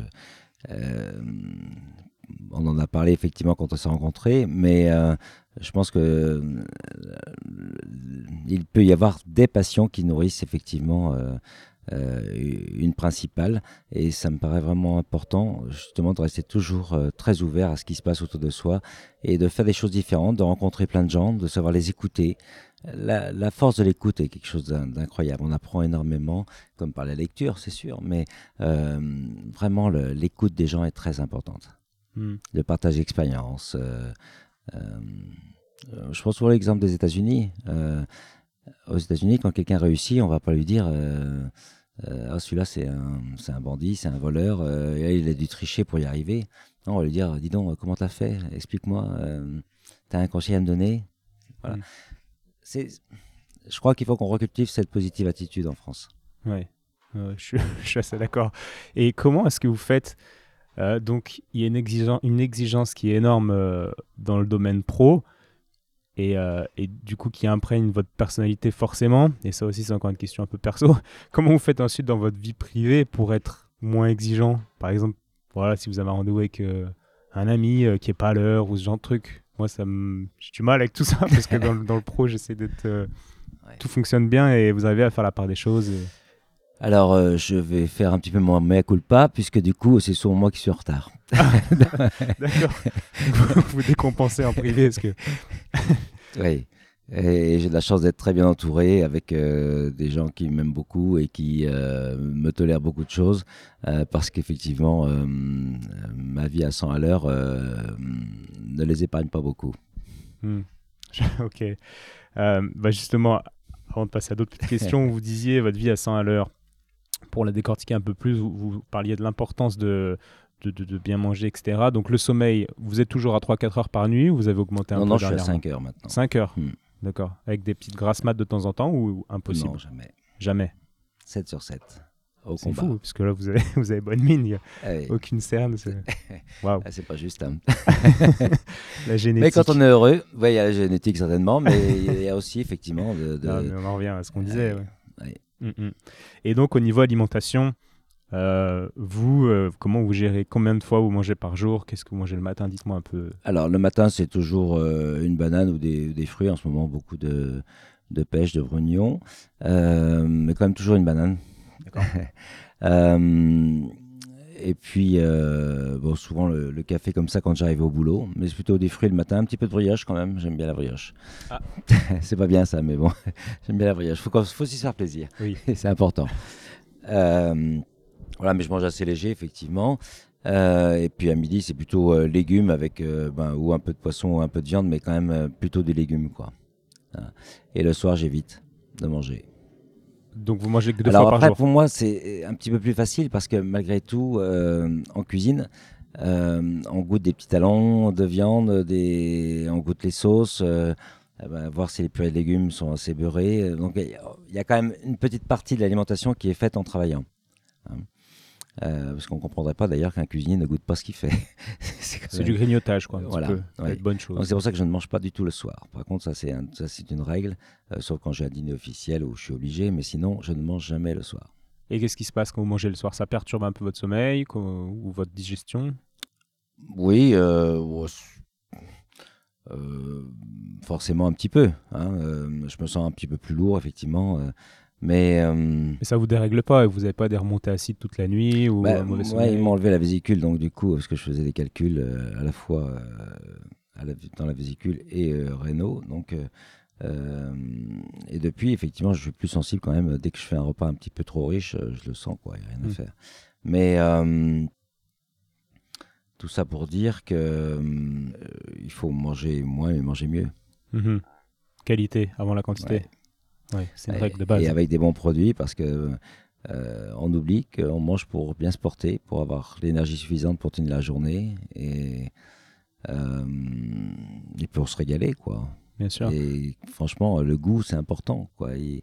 on en a parlé effectivement quand on s'est rencontrés, mais euh, je pense que euh, il peut y avoir des passions qui nourrissent effectivement une principale, et ça me paraît vraiment important justement de rester toujours très ouvert à ce qui se passe autour de soi et de faire des choses différentes, de rencontrer plein de gens, de savoir les écouter, la, force de l'écoute est quelque chose d'incroyable. On apprend énormément, comme par la lecture, c'est sûr, mais euh, vraiment l'écoute des gens est très importante. Hmm. Le partage d'expériences. Euh, euh, je prends souvent l'exemple des États-Unis. aux États-Unis, quand quelqu'un réussit, on va pas lui dire ah, celui-là c'est un, un, bandit, c'est un voleur, et il a dû tricher pour y arriver. Non, on va lui dire dis donc, comment t'as fait? Explique-moi. t'as un conseil à me donner? Voilà. Hmm je crois qu'il faut qu'on recultive cette positive attitude en France. Oui, je, suis assez d'accord. Et comment est-ce que vous faites euh, Donc, il y a une, exigence, une exigence qui est énorme euh, dans le domaine pro. et, euh, et, du coup qui imprègne votre personnalité forcément. Et ça aussi, c'est encore une question un peu perso. Comment vous faites ensuite dans votre vie privée pour être moins exigeant? Par exemple, voilà, si vous avez un rendez-vous avec euh, un ami euh, qui est pas à l'heure ou ce genre de truc. Moi, ça me... j'ai du mal avec tout ça parce que dans, dans le pro, j'essaie d'être. Ouais. Tout fonctionne bien et vous arrivez à faire la part des choses. Et... Alors, euh, je vais faire un petit peu mon mea culpa, puisque du coup, c'est souvent moi qui suis en retard. D'accord. vous, vous décompensez en privé, est-ce que... oui. Et j'ai de la chance d'être très bien entouré avec euh, des gens qui m'aiment beaucoup et qui euh, me tolèrent beaucoup de choses, euh, parce qu'effectivement, ma vie à 100 à l'heure ne les épargne pas beaucoup. Hmm. ok. bah justement, avant de passer à d'autres petites questions, vous disiez votre vie à 100 à l'heure pour la décortiquer un peu plus, vous, vous parliez de l'importance de, de, de, de, bien manger, etc. Donc le sommeil, vous êtes toujours à 3-4 heures par nuit ou vous avez augmenté un non, peu Non, je suis à 5 heures maintenant. 5 heures Hmm. D'accord. Avec des petites grasses mat de temps en temps ou impossible Non, jamais. Jamais. 7 sur 7. Au C'est combat. fou, parce que là, vous avez, vous avez bonne mine. Il y a Ah aucune cerne. C'est Waouh. Ah, c'est pas juste. hein. La génétique. Mais quand on est heureux, ouais, il y a la génétique certainement, mais il y a aussi effectivement de. de- Non, mais on en revient à ce qu'on disait. ouais. ouais. Mm, mm. Et donc, au niveau alimentation, euh, vous, euh, comment vous gérez Combien de fois vous mangez par jour? Qu'est-ce que vous mangez le matin? Dites-moi un peu. Alors le matin, c'est toujours euh, une banane ou des, des fruits. En ce moment, beaucoup de, de pêche, de brugnons, mais quand même toujours une banane. D'accord. Et puis, bon, souvent le, le café comme ça quand j'arrive au boulot, mais c'est plutôt des fruits le matin, un petit peu de brioche quand même. J'aime bien la brioche. Ah. c'est pas bien ça, mais bon, j'aime bien la brioche. Faut, qu'on- faut aussi se faire plaisir. Oui. c'est important. Euh, voilà, mais je mange assez léger, effectivement. Euh, et puis à midi, c'est plutôt euh, légumes avec euh, ben, ou un peu de poisson ou un peu de viande, mais quand même plutôt des légumes, quoi. Voilà. Et le soir, j'évite de manger. Donc, vous mangez que deux Alors fois après, par jour? pour moi, c'est un petit peu plus facile parce que malgré tout, en cuisine, on goûte des petits talons de viande, des... on goûte les sauces, ben, voir si les purées de légumes sont assez beurrées. Donc il y a- il y a quand même une petite partie de l'alimentation qui est faite en travaillant. hein. Euh, parce qu'on ne comprendrait pas d'ailleurs qu'un cuisinier ne goûte pas ce qu'il fait. c'est même- du grignotage, quoi. Voilà, peu. ouais. Bonne chose. c'est pour ça que je ne mange pas du tout le soir. Par contre, ça c'est un- une règle, euh, sauf quand j'ai un dîner officiel où je suis obligé, mais sinon je ne mange jamais le soir. Et qu'est-ce qui se passe quand vous mangez le soir? Ça perturbe un peu votre sommeil ou votre digestion? Oui, euh, euh, forcément un petit peu. hein, je me sens un petit peu plus lourd, effectivement. Mais euh, Mais ça vous dérègle pas et Vous n'avez pas des remontées acides toute la nuit ou bah, un mauvais ouais, ils m'ont enlevé la vésicule, donc du coup, parce que je faisais des calculs euh, à la fois euh, à la- dans la vésicule et euh, rénaux. Donc, et depuis, effectivement, je suis plus sensible quand même. Dès que je fais un repas un petit peu trop riche, je le sens, quoi. Il n'y a rien Mm. à faire. Mais tout ça pour dire que il faut manger moins, mais manger mieux. Mhm. Qualité avant la quantité. Ouais, c'est une Et- règle de base. Et avec des bons produits, parce que euh, on oublie qu'on mange pour bien se porter, pour avoir l'énergie suffisante pour tenir la journée et, euh, et pour se régaler, quoi. Bien sûr. Et franchement, le goût, c'est important, quoi. Et,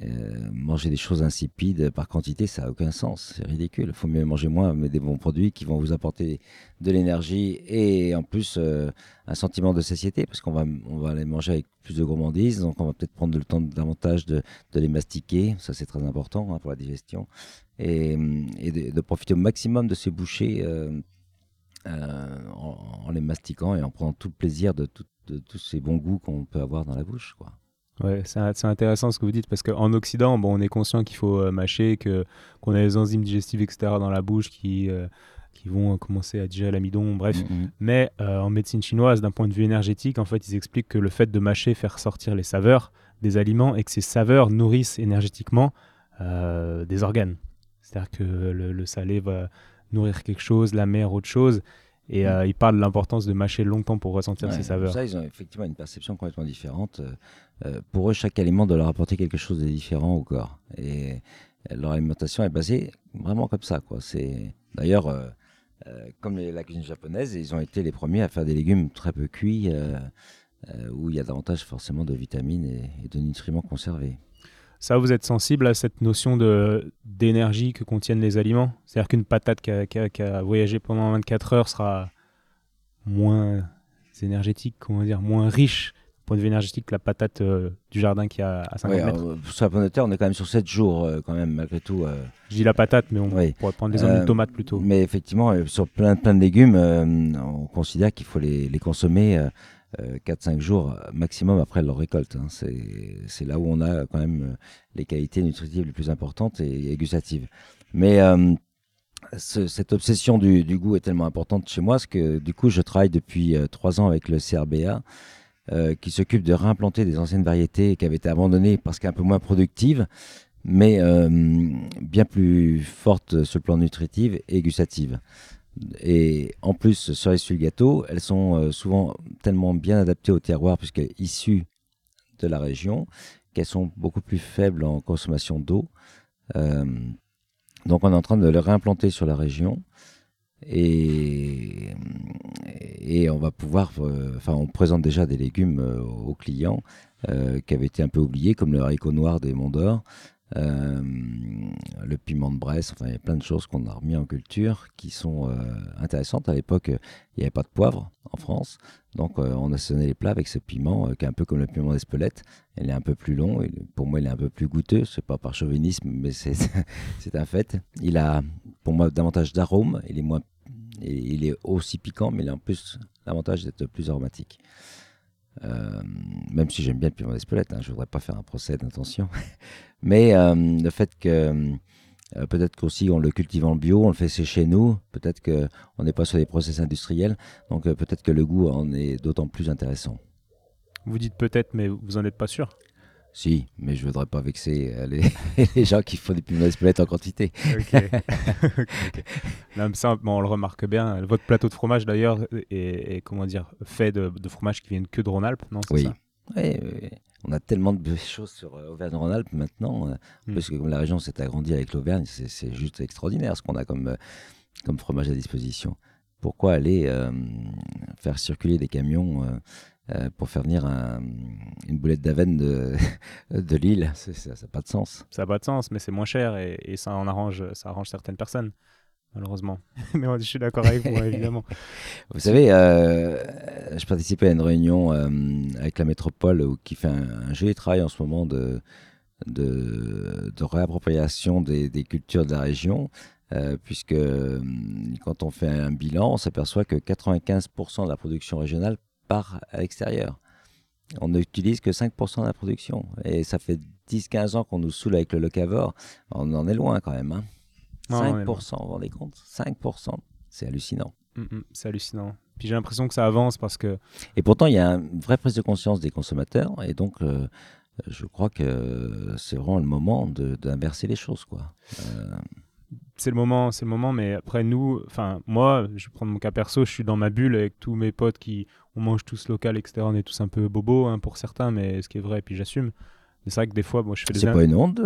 euh, manger des choses insipides par quantité, ça n'a aucun sens. C'est ridicule. Il faut mieux manger moins, mais des bons produits qui vont vous apporter de l'énergie et en plus euh, un sentiment de satiété, parce qu'on va, on va les manger avec plus de gourmandise. Donc, on va peut-être prendre le temps davantage de, de les mastiquer. Ça, c'est très important hein, pour la digestion. Et, de, profiter au maximum de ces bouchées euh, en, les mastiquant et en prenant tout le plaisir de, de tous ces bons goûts qu'on peut avoir dans la bouche, quoi. Ouais, c'est intéressant ce que vous dites parce qu'en Occident, bon, on est conscient qu'il faut euh, mâcher, que qu'on a les enzymes digestives, etc. dans la bouche qui euh, qui vont euh, commencer à digérer l'amidon. Bref, Mhm. Mais euh, en médecine chinoise, d'un point de vue énergétique, en fait, ils expliquent que le fait de mâcher fait ressortir les saveurs des aliments et que ces saveurs nourrissent énergétiquement euh, des organes. C'est-à-dire que le, le salé va nourrir quelque chose, la mer autre chose. Et euh, ils parlent de l'importance de mâcher longtemps pour ressentir Ouais, ces saveurs. Ça, ils ont effectivement une perception complètement différente. Euh, pour eux, chaque aliment doit leur apporter quelque chose de différent au corps. Et euh, leur alimentation est basée vraiment comme ça. C'est d'ailleurs euh, comme les- la cuisine japonaise, ils ont été les premiers à faire des légumes très peu cuits, où il y a davantage forcément de vitamines et, de nutriments conservés. Ça, vous êtes sensible à cette notion de d'énergie que contiennent les aliments? C'est-à-dire qu'une patate qui a, qui a- voyagé pendant 24 heures sera moins énergétique, comment dire, moins riche point de vue énergétique la patate du jardin qui a à 50 mètres. sur la pomme de terre, on est quand même sur 7 jours quand même malgré tout. Je dis la patate, mais on pourrait prendre des de tomates plutôt. Mais effectivement, sur plein, plein de légumes, on considère qu'il faut les, les consommer 4-5 jours maximum après leur récolte. Hein. C'est là où on a quand même les qualités nutritives les plus importantes et, gustatives. Mais cette obsession du, goût est tellement importante chez moi, parce que du coup, je travaille depuis euh, trois ans avec le CRBA, euh, qui s'occupe de réimplanter des anciennes variétés qui avaient été abandonnées parce qu'un peu moins productives, mais euh, bien plus fortes sur le plan nutritif et gustatif. Et en plus, sur les le gâteau, elles sont souvent tellement bien adaptées au terroir, puisqu'elles sont issues de la région, qu'elles sont beaucoup plus faibles en consommation d'eau. Donc on est en train de le réimplanter sur la région et, et on va pouvoir, euh, enfin on présente déjà des légumes euh, aux clients euh, qui avaient été un peu oubliés comme le haricot noir des Monts d'Or, le piment de Bresse, enfin il y a plein de choses qu'on a remis en culture qui sont intéressantes. À l'époque, il n'y avait pas de poivre en France, donc on a sonné les plats avec ce piment qui est un peu comme le piment d'Espelette. Il est un peu plus long, pour moi il est un peu plus goûteux, c'est pas par chauvinisme, mais c'est un fait. Il a pour moi davantage d'arôme, il est moins, il est aussi piquant, mais il a en plus l'avantage d'être plus aromatique. Euh, même si j'aime bien le piment d'Espelette, hein, je ne voudrais pas faire un procès d'intention. Mais euh, le fait que euh, peut-être qu'aussi on le cultive en bio, on le fait chez nous, peut-être qu'on n'est pas sur des process industriels, donc peut-être que le goût en est d'autant plus intéressant. Vous dites peut-être, mais vous n'en êtes pas sûr si, mais je voudrais pas vexer euh, les, gens qui font des piments d'Espelette en quantité. ok. ça, on le remarque bien. Votre plateau de fromage, d'ailleurs, est, comment dire, fait de, fromage qui viennent que de Rhône-Alpes, non oui. oui. On a tellement de choses sur euh, Auvergne-Rhône-Alpes maintenant, euh, hmm. parce que comme la région s'est agrandie avec l'Auvergne, c'est juste extraordinaire ce qu'on a comme, comme fromage à disposition. Pourquoi aller faire circuler des camions pour faire venir une boulette d'Aven de, de Lille. Ça n'a pas de sens. Ça n'a pas de sens, mais c'est moins cher et, ça, en arrange, ça arrange certaines personnes, malheureusement. mais je suis d'accord avec vous, évidemment. Vous savez, euh, je participais à une réunion euh, avec la métropole qui fait un, joli travail en ce moment de, de, réappropriation des, des, cultures de la région. puisque quand on fait un bilan, on s'aperçoit que 95% de la production régionale à l'extérieur. On n'utilise que 5% de la production. Et ça fait 10-15 ans qu'on nous saoule avec le locavore. On en est loin quand même. Hein. 5%, vous vous rendez compte? 5%. C'est hallucinant. Mm, mm, c'est hallucinant. Puis j'ai l'impression que ça avance parce que. Et pourtant, il y a une vraie prise de conscience des consommateurs. Et donc, euh, je crois que c'est vraiment le moment d'inverser les choses. quoi. Euh, c'est le moment, c'est le moment. Mais après, nous, enfin, moi, je vais prendre mon cas perso, je suis dans ma bulle avec tous mes potes qui, on mange tous local, etc. On est tous un peu bobos hein, pour certains, mais ce qui est vrai, et puis j'assume. Mais c'est vrai que des fois, moi, je fais des. C'est pas une honte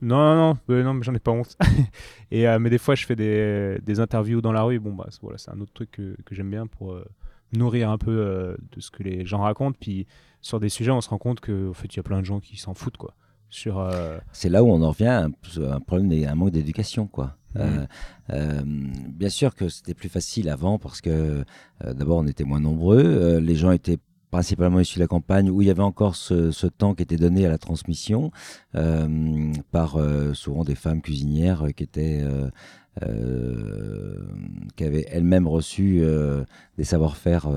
Non, non, non, euh, non mais j'en ai pas honte. et, euh, mais des fois, je fais des, des, interviews dans la rue. Bon, bah, voilà, c'est un autre truc que, que j'aime bien pour euh, nourrir un peu de ce que les gens racontent. Puis sur des sujets, on se rend compte qu'en fait, il y a plein de gens qui s'en foutent, quoi. Sur, C'est là où on en revient à un, un problème, un manque d'éducation, quoi. Euh, euh, bien sûr que c'était plus facile avant parce que euh, d'abord on était moins nombreux, les gens étaient principalement issus de la campagne où il y avait encore ce, ce temps qui était donné à la transmission par souvent des femmes cuisinières qui étaient qui avaient elles-mêmes reçu des savoir-faire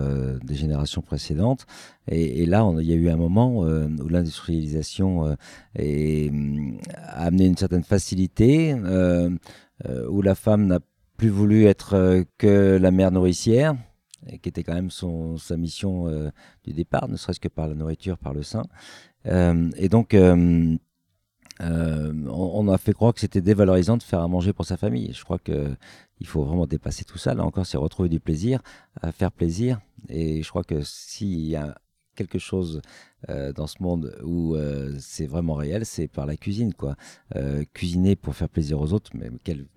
des générations précédentes. Et, et là, il y a eu un moment où l'industrialisation a amené une certaine facilité. Euh, où la femme n'a plus voulu être euh, que la mère nourricière, qui était quand même son, sa mission euh, du départ, ne serait-ce que par la nourriture, par le sein. et donc, on, a fait croire que c'était dévalorisant de faire à manger pour sa famille. Je crois que il faut vraiment dépasser tout ça. Là encore, c'est retrouver du plaisir, à faire plaisir. Et je crois que s'il y a quelque chose dans ce monde où c'est vraiment réel, c'est par la cuisine, quoi. cuisiner pour faire plaisir aux autres, mais quel...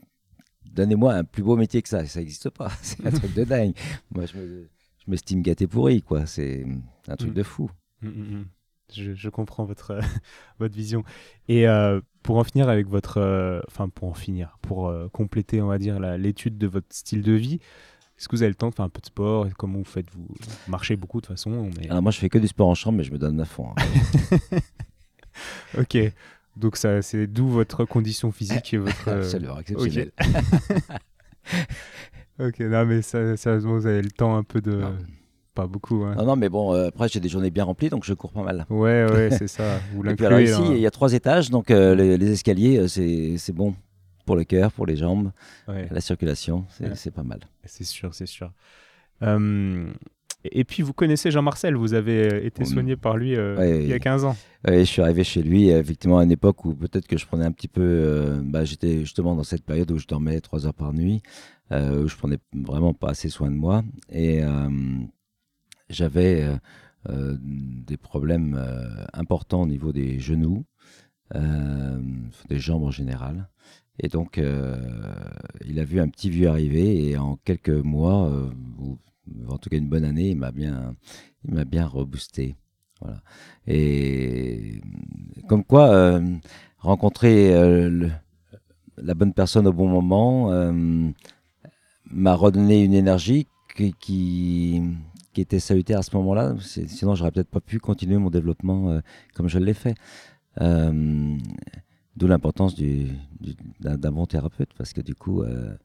donnez-moi un plus beau métier que ça, ça n'existe pas. c'est un truc de dingue. Moi, je, me, je m'estime gâté pourri, quoi. C'est un truc mm. de fou. Mm, mm, je, comprends votre, votre vision. Et pour en finir avec votre, enfin pour en finir, pour compléter, on va dire, l'étude de votre style de vie, Est-ce que vous avez le temps de faire un peu de sport? Comment vous faites Vous marchez beaucoup de toute façon. Alors moi, je fais que du sport en chambre, mais je me donne à fond. hein. Ok. Donc ça, c'est d'où votre condition physique et votre. euh, Absolument exceptionnel. Ok, non mais ça- sérieusement, vous avez le temps un peu de. Non. Pas beaucoup. Hein. Non, non, mais bon, euh, après, j'ai des journées bien remplies, donc je cours pas mal. Ouais, ouais, c'est ça. Vous Et puis alors ici, il y a trois étages, donc euh, les, les escaliers, c'est bon pour le cœur, pour les jambes, Ouais, la circulation, c'est Ouais. pas mal. c'est sûr, c'est sûr. Euh, et puis vous connaissez Jean-Marcel, vous avez euh, été Oui. soigné par lui euh, Ouais, il y a ouais. 15 ans. Ouais, je suis arrivé chez lui, effectivement, à une époque où peut-être que je prenais un petit peu. euh, bah, J'étais justement dans cette période où je dormais trois heures par nuit, où je prenais vraiment pas assez soin de moi. Et j'avais des problèmes importants au niveau des genoux, des jambes en général. Et donc, euh, il a vu un petit vieux arriver et en quelques mois, euh, ou en tout cas une bonne année, il m'a bien, il m'a bien reboosté. Voilà. Et comme quoi, euh, rencontrer la bonne personne au bon moment m'a redonné une énergie qui, qui, était salutaire à ce moment-là. Sinon, j'aurais peut-être pas pu continuer mon développement comme je l'ai fait. D'où l'importance du, du- d'un bon thérapeute, parce que du coup, euh,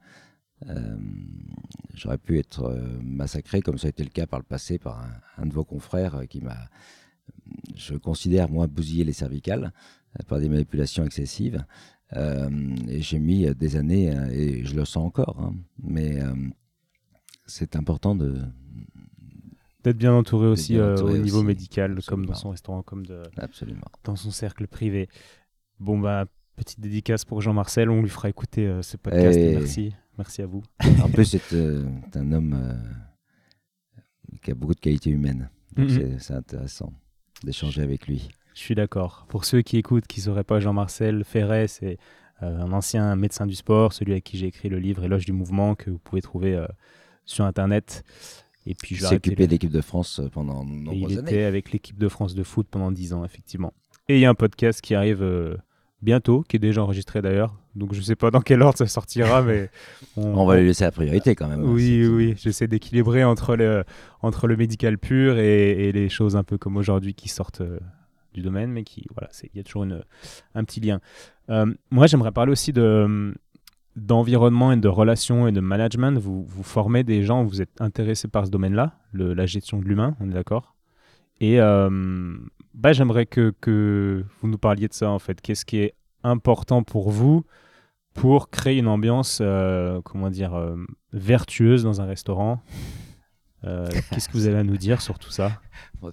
euh, j'aurais pu être euh, massacré, comme ça a été le cas par le passé, par un, un de vos confrères qui m'a, je considère, moi, bousillé les cervicales par des manipulations excessives. Euh, et j'ai mis des années, et je le sens encore, hein, mais c'est important de, D'être bien entouré aussi bien euh, au niveau médical, comme dans son restaurant, comme de, absolument. dans son cercle privé. Bon, bah, petite dédicace pour Jean-Marcel, on lui fera écouter euh, ce podcast. et Et- Merci, merci à vous. En plus, c'est euh, un homme euh, qui a beaucoup de qualités humaines. Mhm. c'est- intéressant d'échanger avec lui. Je suis d'accord. Pour ceux qui écoutent, qui ne sauraient pas Jean-Marcel Ferret, c'est euh, un ancien médecin du sport, celui avec qui j'ai écrit le livre Éloge du mouvement que vous pouvez trouver sur Internet. Et puis Il je s'est occupé de l'équipe de France pendant de Et il nombreuses années. était avec l'équipe de France de foot pendant 10 ans, effectivement. Et il y a un podcast qui arrive bientôt, qui est déjà enregistré d'ailleurs. Donc je ne sais pas dans quel ordre ça sortira, mais On va lui laisser la priorité quand même. hein, Oui, oui, j'essaie d'équilibrer entre le, entre le médical pur et, et les choses un peu comme aujourd'hui qui sortent euh, du domaine, mais qui, voilà, il y a toujours une, un petit lien. Euh, moi, j'aimerais parler aussi de d'environnement et de relations et de management. Vous, vous formez des gens, vous êtes intéressé par ce domaine-là, la gestion de l'humain, on est d'accord Et euh, bah, j'aimerais que, que vous nous parliez de ça, en fait. Qu'est-ce qui est important pour vous pour créer une ambiance, euh, comment dire, euh, vertueuse dans un restaurant? Euh, Qu'est-ce que vous avez à nous dire sur tout ça? Bon,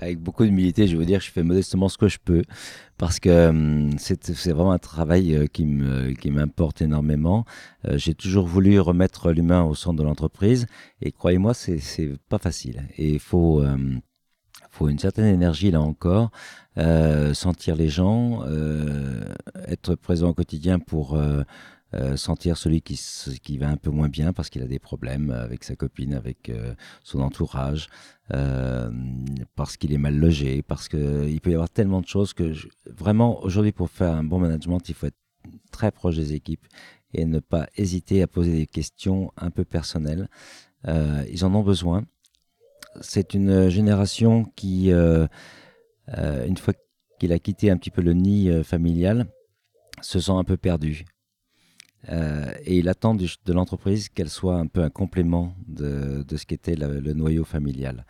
avec beaucoup d'humilité, je vais vous dire que je fais modestement ce que je peux parce que hum, c'est vraiment un travail euh, qui m'importe énormément. Euh, j'ai toujours voulu remettre l'humain au centre de l'entreprise et croyez-moi, c'est pas facile. Et il faut faut une certaine énergie là encore, euh, sentir les gens, euh, être présent au quotidien pour euh, sentir celui qui, va un peu moins bien parce qu'il a des problèmes avec sa copine, avec son entourage, parce qu'il est mal logé, parce qu'il peut y avoir tellement de choses que vraiment aujourd'hui pour faire un bon management, il faut être très proche des équipes et ne pas hésiter à poser des questions un peu personnelles. Ils en ont besoin. C'est une génération qui, euh, euh, une fois qu'il a quitté un petit peu le nid euh, familial, se sent un peu perdu. Et il attend de l'entreprise qu'elle soit un peu un complément de, de ce qu'était le, noyau familial.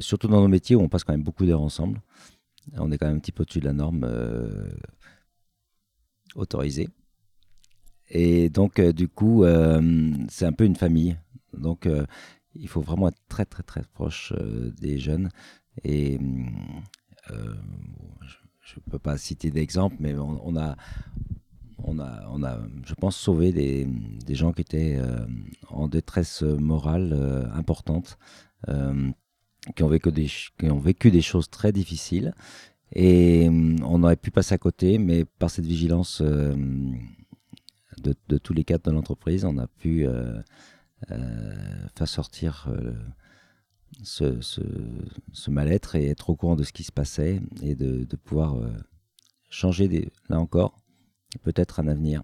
Surtout dans nos métiers où on passe quand même beaucoup d'heures ensemble. On est quand même un petit peu au-dessus de la norme autorisée. Et donc, du coup, c'est un peu une famille. Donc, il faut vraiment être très, très, très proche euh, des jeunes. Et euh, je ne peux pas citer d'exemple, mais on, a, on a, on a, je pense, sauvé des, des gens qui étaient euh, en détresse morale importante, qui, ont vécu des, qui ont vécu des choses très difficiles. Et on aurait pu passer à côté, mais par cette vigilance de, de tous les cadres de l'entreprise, on a pu faire sortir euh, ce, mal-être et être au courant de ce qui se passait et de, pouvoir euh, changer, là encore, peut-être un avenir.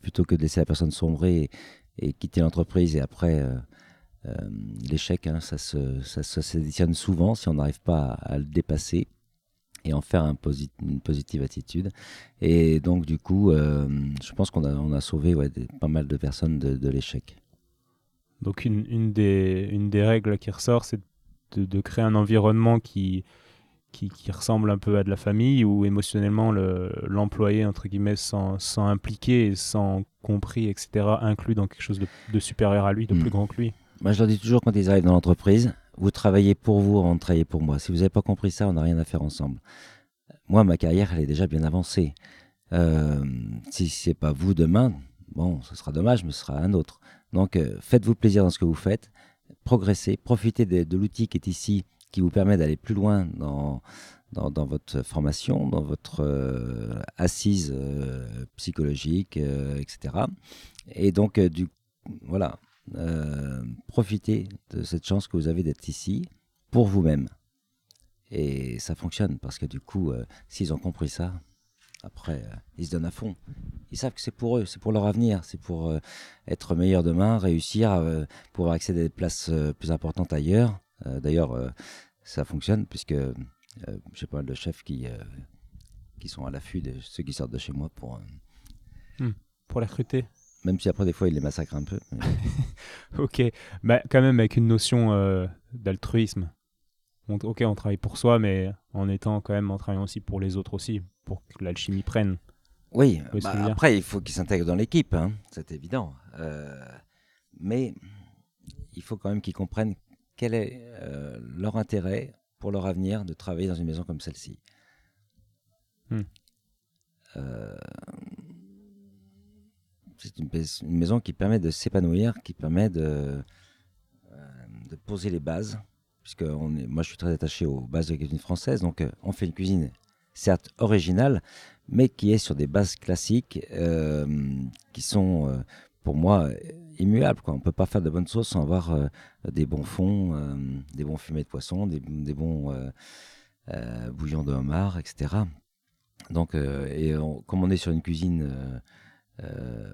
Plutôt que de laisser la personne sombrer et, quitter l'entreprise et après l'échec, hein, ça, se, ça, souvent si on n'arrive pas à, le dépasser et en faire un une positive attitude. Et donc, du coup, je pense qu'on a, on a sauvé ouais, pas mal de personnes de, l'échec. Donc, une, une, des, une des règles qui ressort, c'est de, de, créer un environnement qui, qui, qui, ressemble un peu à de la famille, où émotionnellement l'employé, entre guillemets, sans, sans impliquer, sans compris, etc., inclus dans quelque chose de, de supérieur à lui, de hmm. plus grand que lui. Moi, je leur dis toujours quand ils arrivent dans l'entreprise, vous travaillez pour vous avant de travailler pour moi. Si vous n'avez pas compris ça, on n'a rien à faire ensemble. Moi, ma carrière, elle est déjà bien avancée. Euh, si c'est pas vous demain, bon, ce sera dommage, mais ce sera un autre. Donc, euh, faites-vous plaisir dans ce que vous faites, progressez, profitez de, l'outil qui est ici, qui vous permet d'aller plus loin dans, dans, votre formation, dans votre euh, assise euh, psychologique, etc. Et donc, voilà, euh, profitez de cette chance que vous avez d'être ici pour vous-même. Et ça fonctionne parce que du coup, euh, s'ils ont compris ça, après, euh, ils se donnent à fond. Ils savent que c'est pour eux, c'est pour leur avenir, c'est pour être meilleur demain, réussir, pouvoir accéder à des places plus importantes ailleurs. D'ailleurs, ça fonctionne puisque j'ai pas mal de chefs qui, qui sont à l'affût de ceux qui sortent de chez moi pour, hmm. pour les recruter. Même si après, des fois, il les massacre un peu. ok, bah, quand même avec une notion euh, d'altruisme. ok, on travaille pour soi, mais en étant quand même en travaillant aussi pour les autres aussi, pour que l'alchimie prenne. Oui, bah, après, il faut qu'ils s'intègrent dans l'équipe, hein, c'est évident. Euh, mais il faut quand même qu'ils comprennent quel est euh, leur intérêt pour leur avenir de travailler dans une maison comme celle-ci. Hmm c'est une, maison qui permet de s'épanouir, qui permet de, euh, poser les bases. Puisque moi, je suis très attaché aux bases de la cuisine française. Donc, euh, on fait une cuisine, certes originale, mais qui est sur des bases classiques euh, qui sont, pour moi, immuables. Quoi. On ne peut pas faire de bonnes sauces sans avoir des bons fonds, des bons fumés de poisson, des, des bons bouillons de homard, etc. Donc, et comme on est sur une cuisine euh,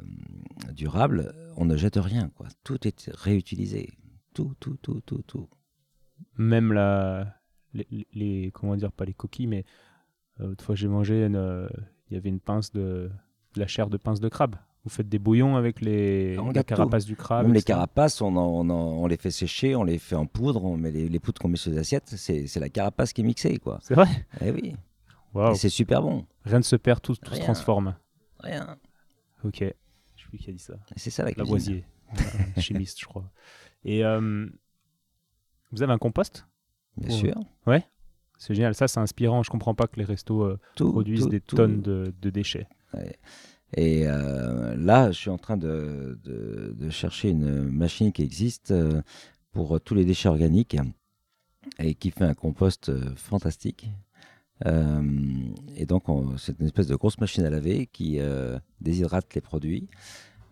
durable, on ne jette rien. Quoi. Tout est réutilisé. Tout, tout, tout, tout, tout. Même la, les, comment dire, pas les coquilles, mais euh, fois j'ai mangé, euh, il y avait une pince de, la chair de pince de crabe. Vous faites des bouillons avec les, la carapace du crabe Même les carapaces, on, on, les fait sécher, on les fait en poudre, on met les, poudres qu'on met sur les assiettes, c'est la carapace qui est mixée. quoi. C'est vrai? Eh oui. C'est super bon. Rien ne se perd, tout, tout se transforme. Rien. Ok. Je sais plus qui a dit ça. C'est ça la Lavoisier, chimiste, je crois. Et euh, vous avez un compost? Bien sûr. Ouais. C'est génial. Ça, c'est inspirant. Je comprends pas que les restos euh, produisent des tonnes de, déchets. Et euh, là, je suis en train de, de, chercher une machine qui existe pour tous les déchets organiques et qui fait un compost fantastique. Euh, et donc, c'est une espèce de grosse machine à laver qui euh, déshydrate les produits.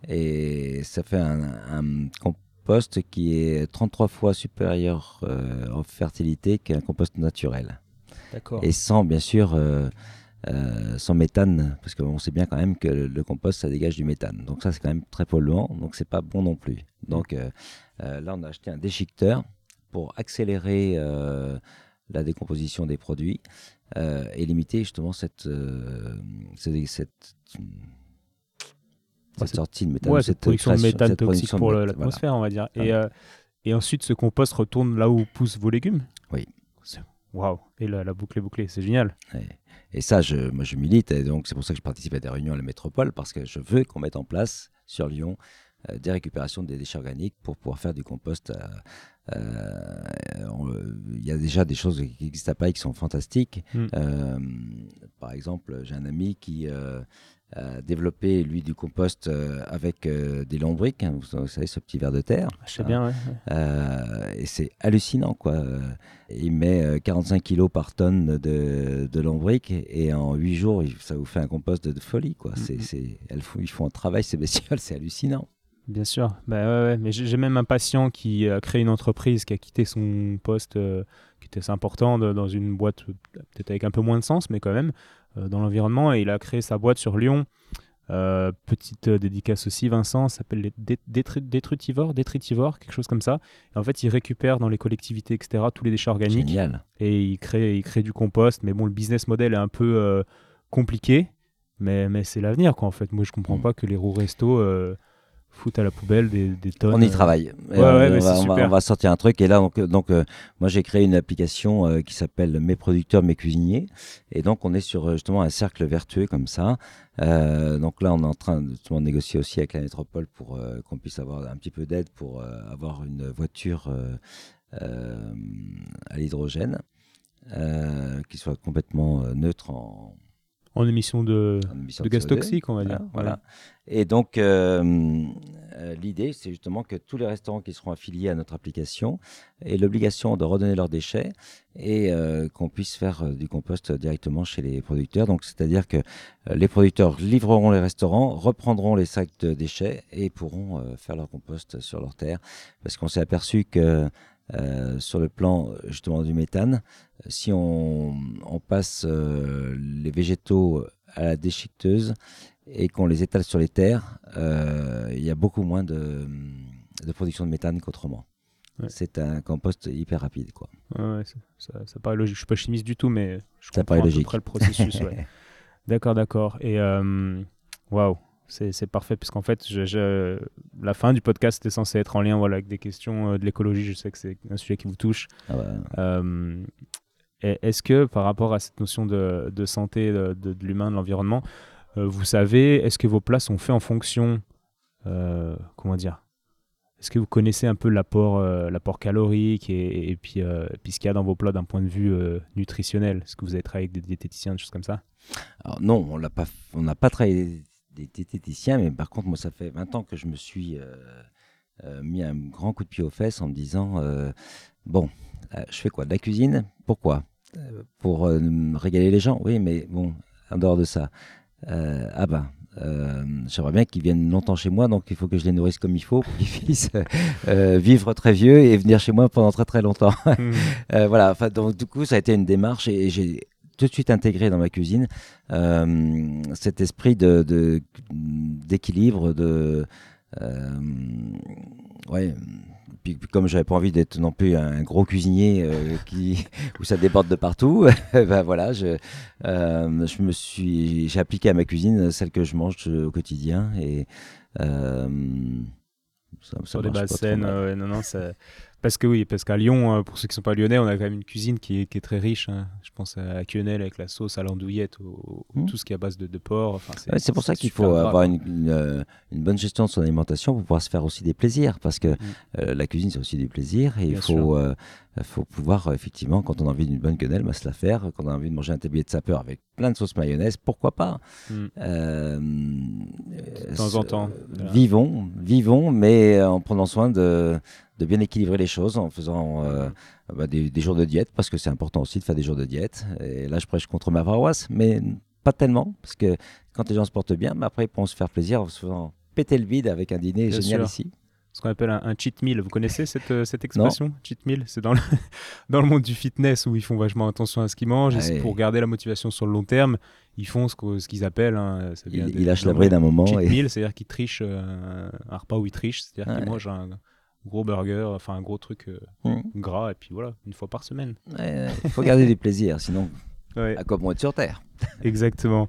Et ça fait un, compost qui est 33 fois supérieur euh, en fertilité qu'un compost naturel. Et sans, bien sûr, sans méthane, parce qu'on sait bien quand même que le, compost, ça dégage du méthane. Donc ça, c'est quand même très polluant, donc c'est pas bon non plus. Donc là, on a acheté un déchiqueteur pour accélérer la décomposition des produits euh, et limiter justement cette, euh, cette, cette, sortie de méthane, cette, production de méthane toxique pour l'atmosphère, on va dire. Et, euh, et ensuite, ce compost retourne là où poussent vos légumes Oui. Waouh Et la, la, boucle est bouclée, c'est génial. Et ça, je, moi, je milite, et donc c'est pour ça que je participe à des réunions à la métropole, parce que je veux qu'on mette en place sur Lyon des récupérations des déchets organiques pour pouvoir faire du compost euh, il y a déjà des choses qui existent à Paris qui sont fantastiques. Mm. Euh, par exemple, j'ai un ami qui euh, a développé lui du compost avec des lombriques, hein, vous, savez ce petit ver de terre. Je sais bien, et c'est hallucinant quoi. Il met 45 kilos par tonne de, de lombriques et en 8 jours ça vous fait un compost de, folie quoi. Mm, mm. C'est, ils font un travail ces bestioles, c'est hallucinant. Bien sûr, bah, ouais, mais j'ai même un patient qui a créé une entreprise, qui a quitté son poste, euh, qui était assez important, dans une boîte peut-être avec un peu moins de sens, mais quand même, euh, dans l'environnement, et il a créé sa boîte sur Lyon. Euh, petite dédicace aussi, Vincent, ça s'appelle les dé- détru- détritivores, détritivores, quelque chose comme ça. Et en fait, il récupère dans les collectivités, etc., tous les déchets organiques Génial. et il crée, il crée du compost. Mais bon, le business model est un peu compliqué, mais, mais c'est l'avenir, quoi, en fait. Moi, je comprends Mm. pas que les roues resto foutent à la poubelle des, des tonnes. On y euh, travaille. ouais, ouais, on, va, c'est on va- super. on va sortir un truc. Et là, donc, euh, donc euh, moi, j'ai créé une application euh, qui s'appelle Mes producteurs, mes cuisiniers. Et donc, on est sur justement un cercle vertueux comme ça. Euh, donc là, on est en train de, de négocier aussi avec la métropole pour qu'on puisse avoir un petit peu d'aide pour avoir une voiture à l'hydrogène qui soit complètement neutre en, En émission de, en émissions de gaz CO2. toxiques, on va dire. Voilà, voilà. Et donc, euh, euh, l'idée, c'est justement que tous les restaurants qui seront affiliés à notre application aient l'obligation de redonner leurs déchets et euh, qu'on puisse faire du compost directement chez les producteurs. Donc, c'est-à-dire que les producteurs livreront les restaurants, reprendront les sacs de déchets et pourront euh, faire leur compost sur leur terre. Parce qu'on s'est aperçu que euh, sur le plan justement du méthane, si on, on passe euh, les végétaux à la déchiqueteuse et qu'on les étale sur les terres, euh, il y a beaucoup moins de, de production de méthane qu'autrement. Ouais. C'est un compost hyper rapide. Quoi. Ouais, ça, ça- ça paraît logique. Je suis pas chimiste du tout, mais je Ça comprends paraît à peu logique. près le processus. ouais. D'accord, d'accord. Et euh, waouh, c'est parfait, puisqu'en fait, je- je- la fin du podcast était censé être en lien voilà, avec des questions euh, de l'écologie. Je sais que c'est un sujet qui vous touche. Ah Euh, Est-ce que par rapport à cette notion de, de santé de, l'humain, de l'environnement, euh, vous savez, est-ce que vos plats sont faits en fonction, euh, comment dire Est-ce que vous connaissez un peu l'apport, euh, l'apport calorique et, et puis, euh, puis ce qu'il y a dans vos plats d'un point de vue euh, nutritionnel? Est-ce que vous avez travaillé avec des diététiciens, des choses comme ça? Alors non, on l'a pas, on n'a pas travaillé des diététiciens, mais par contre, moi, ça fait 20 ans que je me suis euh, euh, mis un grand coup de pied aux fesses en me disant euh, bon, je fais quoi? De la cuisine? Pourquoi? Pour régaler les gens? Oui, mais bon, en dehors de ça, ah ben. euh, J'aimerais bien qu'ils viennent longtemps chez moi, donc il faut que je les nourrisse comme il faut pour qu'ils puissent euh, vivre très vieux et venir chez moi pendant très très longtemps. Euh, voilà, enfin, donc du coup, ça a été une démarche et j'ai tout de suite intégré dans ma cuisine euh, cet esprit de, de- d'équilibre, de, euh, ouais. Puis, comme j'avais pas envie d'être non plus un gros cuisinier euh, qui où ça déborde de partout, ben voilà, je, euh, je me suis, j'ai appliqué à ma cuisine celle que je mange au quotidien et euh, ça, ça Sur des marche bases pas trop saines, mal. ouais, non, non, ça- parce que oui, parce qu'à Lyon, euh, pour ceux qui sont pas lyonnais, on a quand même une cuisine qui est, qui est très riche. hein. Je pense à quenelle avec la sauce à l'andouillette, au, au- Mm. tout ce qui est à base de, de porc. Enfin, Ouais, c'est pour ça qu'il faut avoir quoi. une, une, euh, une bonne gestion de son alimentation pour pouvoir se faire aussi des plaisirs. Parce que Mm. euh, la cuisine, c'est aussi du plaisir. Et il faut. Euh, faut pouvoir, euh, effectivement, quand on a envie d'une bonne quenelle, bah, se la faire. Quand on a envie de manger un tablier de sapeur avec plein de sauce mayonnaise, pourquoi pas? Mm. Euh, De temps en temps. Voilà. Vivons, vivons, mais en prenant soin de, de bien équilibrer les choses, en faisant euh, bah, des, des jours de diète, parce que c'est important aussi de faire des jours de diète. Et là, je prêche contre ma paroisse, mais pas tellement, parce que quand les gens se portent bien, bah, après, ils pourront se faire plaisir en se faisant péter le vide avec un dîner Bien génial sûr. ici. Ce qu'on appelle un, un cheat meal. Vous connaissez cette, euh, cette expression Cheat meal, c'est dans le, dans le monde du fitness où ils font vachement attention à ce qu'ils mangent. et pour garder la motivation sur le long terme, ils font ce qu'ils appellent. hein, ça vient Il, des- il lâche des la bride un moment. Cheat Et... meal, c'est-à-dire qu'ils trichent euh, un repas où ils trichent, c'est-à-dire qu'ils Ouais. mangent un gros burger, enfin un gros truc euh, Mm. gras, et puis voilà, une fois par semaine. Ouais, Il faut garder du plaisir, sinon, Ouais, à quoi bon être sur Terre exactement.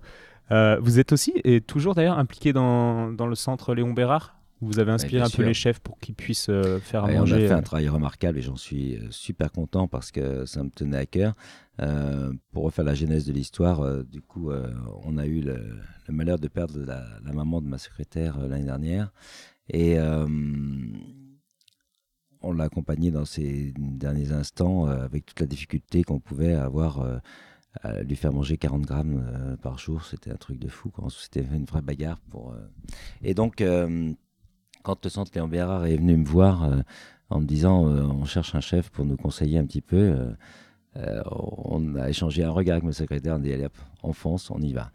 Euh, vous êtes aussi, et toujours d'ailleurs, impliqué dans, dans le centre Léon Bérard? Vous avez inspiré un peu les chefs pour qu'ils puissent euh, faire à on manger. a fait euh, un travail remarquable et j'en suis euh, super content parce que ça me tenait à cœur. Euh, pour refaire la genèse de l'histoire, euh, du coup, on a eu le, le malheur de perdre la, la maman de ma secrétaire l'année dernière. Et on l'a accompagnée dans ces derniers instants avec toute la difficulté qu'on pouvait avoir à lui faire manger 40 grammes euh, par jour. C'était un truc de fou. C'était une vraie bagarre. Pour, euh. Et donc, euh, quand le centre Léon Bérard est venu me voir euh, en me disant euh, on cherche un chef pour nous conseiller un petit peu, euh, on a échangé un regard avec mon secrétaire, on dit allez hop, on fonce, on y va.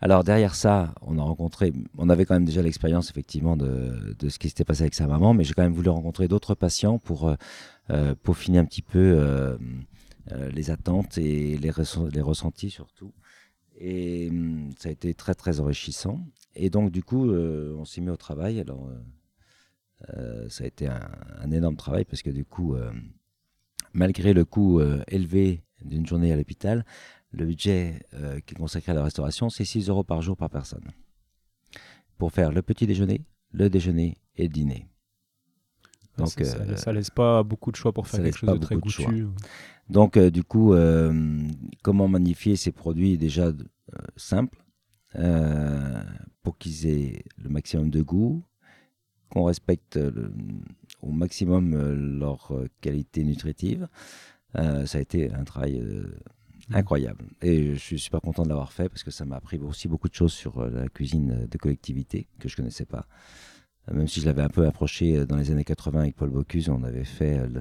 Alors derrière ça, on a rencontré, on avait quand même déjà l'expérience effectivement de, de ce qui s'était passé avec sa maman, mais j'ai quand même voulu rencontrer d'autres patients pour peaufiner un petit peu les attentes et les ressentis surtout. Et hum, ça a été très très enrichissant. et donc, du coup, on s'est mis au travail. Alors, ça a été un, un, énorme travail parce que, du coup, malgré le coût élevé d'une journée à l'hôpital, le budget qui est consacré à la restauration, c'est 6 euros par jour par personne. Pour faire le petit déjeuner, le déjeuner et le dîner. Donc, ça, ne laisse pas beaucoup de choix pour faire quelque chose de très goûtu. Donc, du coup, comment magnifier ces produits déjà simples pour qu'ils aient le maximum de goût, qu'on respecte au maximum leur qualité nutritive. ça a été un travail mmh. incroyable. Et je suis super content de l'avoir fait parce que ça m'a appris aussi beaucoup de choses sur la cuisine de collectivité que je ne connaissais pas même si je l'avais un peu approché euh, dans les années 80 avec Paul Bocuse, on avait fait euh,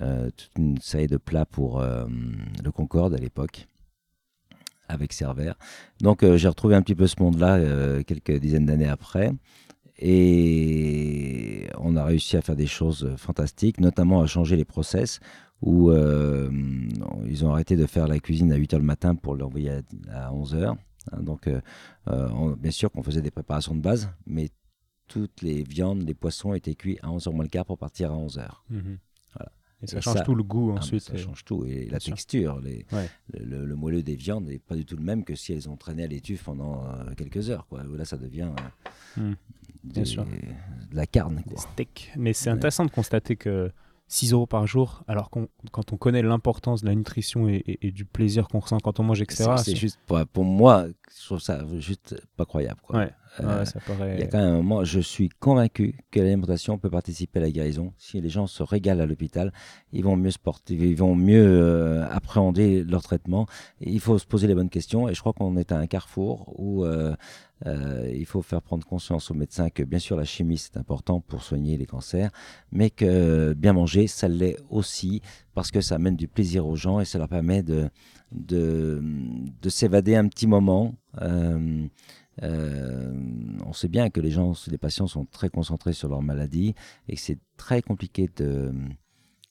euh, toute une série de plats pour le Concorde à l'époque avec Cervère. Donc j'ai retrouvé un petit peu ce monde-là quelques dizaines d'années après. Et on a réussi à faire des choses fantastiques, notamment à changer les process où ils ont arrêté de faire la cuisine à 8h le matin pour l'envoyer à, 11h. Hein, donc, bien sûr qu'on faisait des préparations de base, mais toutes les viandes, les poissons étaient cuits à 11h moins le quart pour partir à 11h. Mhm. Et ça change tout le goût ah, ensuite. ça change tout. Et la texture, les, le, moelleux des viandes n'est pas du tout le même que si elles ont traîné à l'étuffe pendant euh, quelques heures. Quoi. Là, ça devient euh, Bien sûr. de la carne. Quoi. Steak. Mais c'est intéressant de constater que 6 euros par jour, alors quand on connaît l'importance de la nutrition et, du plaisir qu'on ressent quand on mange, etc. C'est juste, pour, moi, je trouve ça juste pas croyable. Quoi. Euh, ça paraît... Il y a quand même un moment, je suis convaincu que l'alimentation peut participer à la guérison. Si les gens se régalent à l'hôpital, ils vont mieux sporter, ils vont mieux euh, appréhender leur traitement. il faut se poser les bonnes questions. Et je crois qu'on est à un carrefour où euh, il faut faire prendre conscience aux médecins que bien sûr la chimie c'est important pour soigner les cancers, mais que bien manger, ça l'est aussi parce que ça amène du plaisir aux gens et ça leur permet de, de, de s'évader un petit moment. Euh, on sait bien que les gens, les patients sont très concentrés sur leur maladie et que c'est très compliqué de,